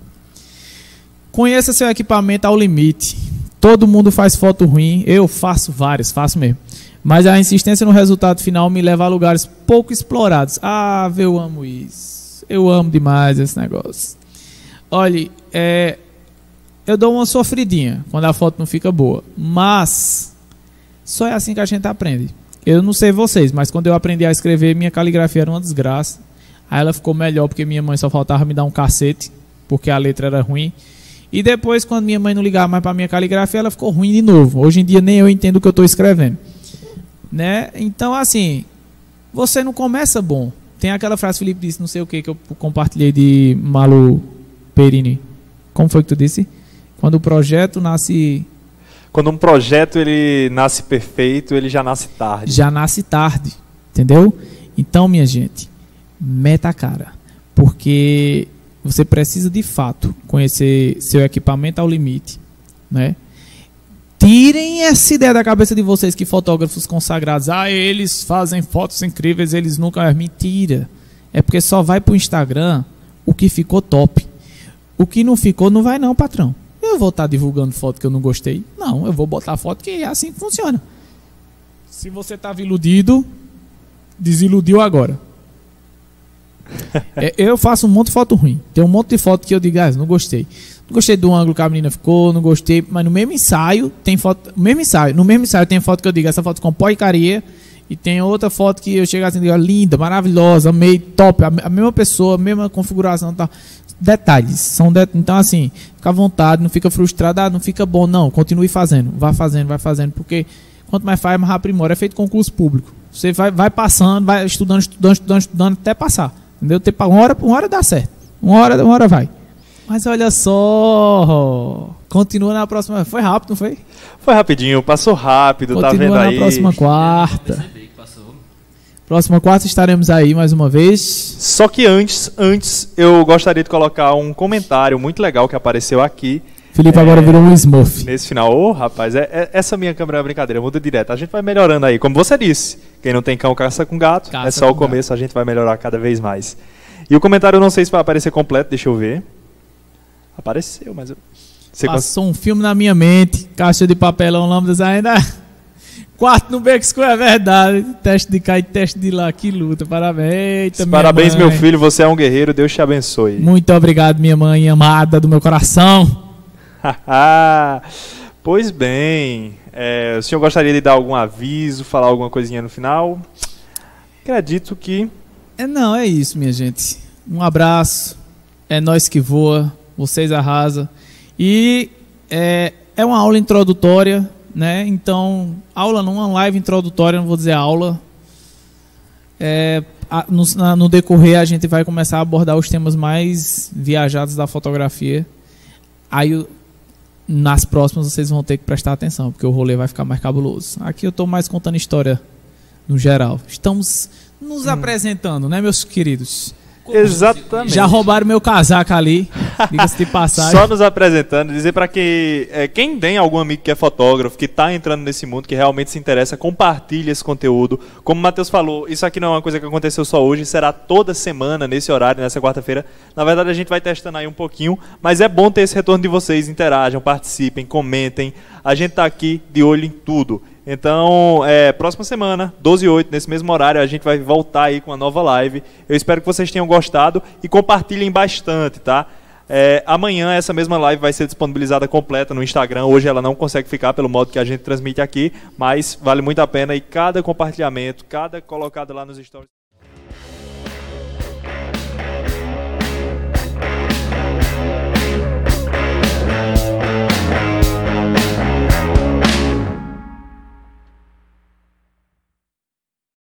Conheça seu equipamento ao limite. Todo mundo faz foto ruim. Eu faço várias, faço mesmo. Mas a insistência no resultado final me leva a lugares pouco explorados. Ah, eu amo isso. Eu amo demais esse negócio. Olhe, é, eu dou uma sofridinha quando a foto não fica boa. Mas só é assim que a gente aprende. Eu não sei vocês, mas quando eu aprendi a escrever, minha caligrafia era uma desgraça. Aí ela ficou melhor porque minha mãe só faltava me dar um cacete, porque a letra era ruim. E depois, quando minha mãe não ligava mais para minha caligrafia, ela ficou ruim de novo. Hoje em dia nem eu entendo o que eu estou escrevendo. Né? Então, assim, você não começa bom. Tem aquela frase que o Felipe disse, não sei o que, que eu compartilhei de Malu Perini. Como foi que tu disse? Quando o projeto nasce. Quando um projeto ele nasce perfeito, ele já nasce tarde. Já nasce tarde. Entendeu? Então, minha gente, meta a cara. Porque você precisa de fato conhecer seu equipamento ao limite, né? Tirem essa ideia da cabeça de vocês que fotógrafos consagrados, ah, eles fazem fotos incríveis, eles nunca é mentira. É porque só vai pro Instagram o que ficou top. O que não ficou não vai não, patrão. Eu vou estar divulgando foto que eu não gostei? Não, eu vou botar foto que é assim que funciona. Se você estava iludido, desiludiu agora. É, eu faço um monte de foto ruim. Tem um monte de foto que eu digo, ah, não gostei. Não gostei do ângulo que a menina ficou, não gostei. Mas no mesmo ensaio, tem foto. No mesmo ensaio, no mesmo ensaio tem foto que eu digo, essa foto com porcaria. E tem outra foto que eu chego assim e digo, linda, maravilhosa, amei, top. A, a mesma pessoa, a mesma configuração tal. Detalhes. São de, então, assim, fica à vontade, não fica frustrado, ah, não fica bom. Não, continue fazendo. Vai fazendo, vai fazendo. Porque quanto mais faz, mais aprimora. É feito concurso público. Você vai, vai passando, vai estudando, estudando, estudando, estudando até passar. Entendeu? Tipo, uma hora, uma hora dá certo. Uma hora, uma hora vai. Mas olha só. Continua na próxima. Foi rápido, não foi? Foi rapidinho, passou rápido, Continua tá vendo na aí? próxima quarta. Percebi que passou. Próxima quarta estaremos aí mais uma vez. Só que antes, antes eu gostaria de colocar um comentário muito legal que apareceu aqui Felipe É. agora virou um Smurf. nesse final. Ô, rapaz, é, é- essa minha câmera é brincadeira, muda direto. A gente vai melhorando aí, como você disse. Quem não tem cão caça com gato, Caça é só o com começo, a gente vai melhorar cada vez mais. E o comentário eu não sei se vai aparecer completo, deixa eu ver. Apareceu, mas eu... Você cons- Passou um filme na minha mente. Caixa de papelão, lâmpadas ainda. Quarto no Beco School é verdade. Teste de cá e teste de lá. Que luta. Parabéns. Eita, Parabéns, meu mãe. filho, você é um guerreiro, Deus te abençoe. Muito obrigado, minha mãe amada do meu coração. pois bem, é, o senhor gostaria de dar algum aviso, falar alguma coisinha no final? Acredito que É, não, é isso, minha gente. Um abraço. É nós que voa. Vocês arrasam. E é, é uma aula introdutória, né? Então, aula não, uma live introdutória, não vou dizer aula. É, no, no decorrer, a gente vai começar a abordar os temas mais viajados da fotografia. Aí, nas próximas, vocês vão ter que prestar atenção, porque o rolê vai ficar mais cabuloso. Aqui eu estou mais contando história no geral. Estamos nos apresentando, né, meus queridos? Exatamente. Já roubaram meu casaco ali, diga-se de passagem. Só nos apresentando, dizer para que é, quem tem algum amigo que é fotógrafo, que está entrando nesse mundo, que realmente se interessa, compartilhe esse conteúdo. Como o Matheus falou, isso aqui não é uma coisa que aconteceu só hoje, será toda semana, nesse horário, nessa quarta-feira. Na verdade, a gente vai testando aí um pouquinho, mas é bom ter esse retorno de vocês, interajam, participem, comentem. A gente está aqui de olho em tudo. Então, é, próxima semana, 12 e 8, nesse mesmo horário, a gente vai voltar aí com uma nova live. Eu espero que vocês tenham gostado e compartilhem bastante, tá? É, amanhã essa mesma live vai ser disponibilizada completa no Instagram. Hoje ela não consegue ficar pelo modo que a gente transmite aqui, mas vale muito a pena e cada compartilhamento, cada colocado lá nos stories.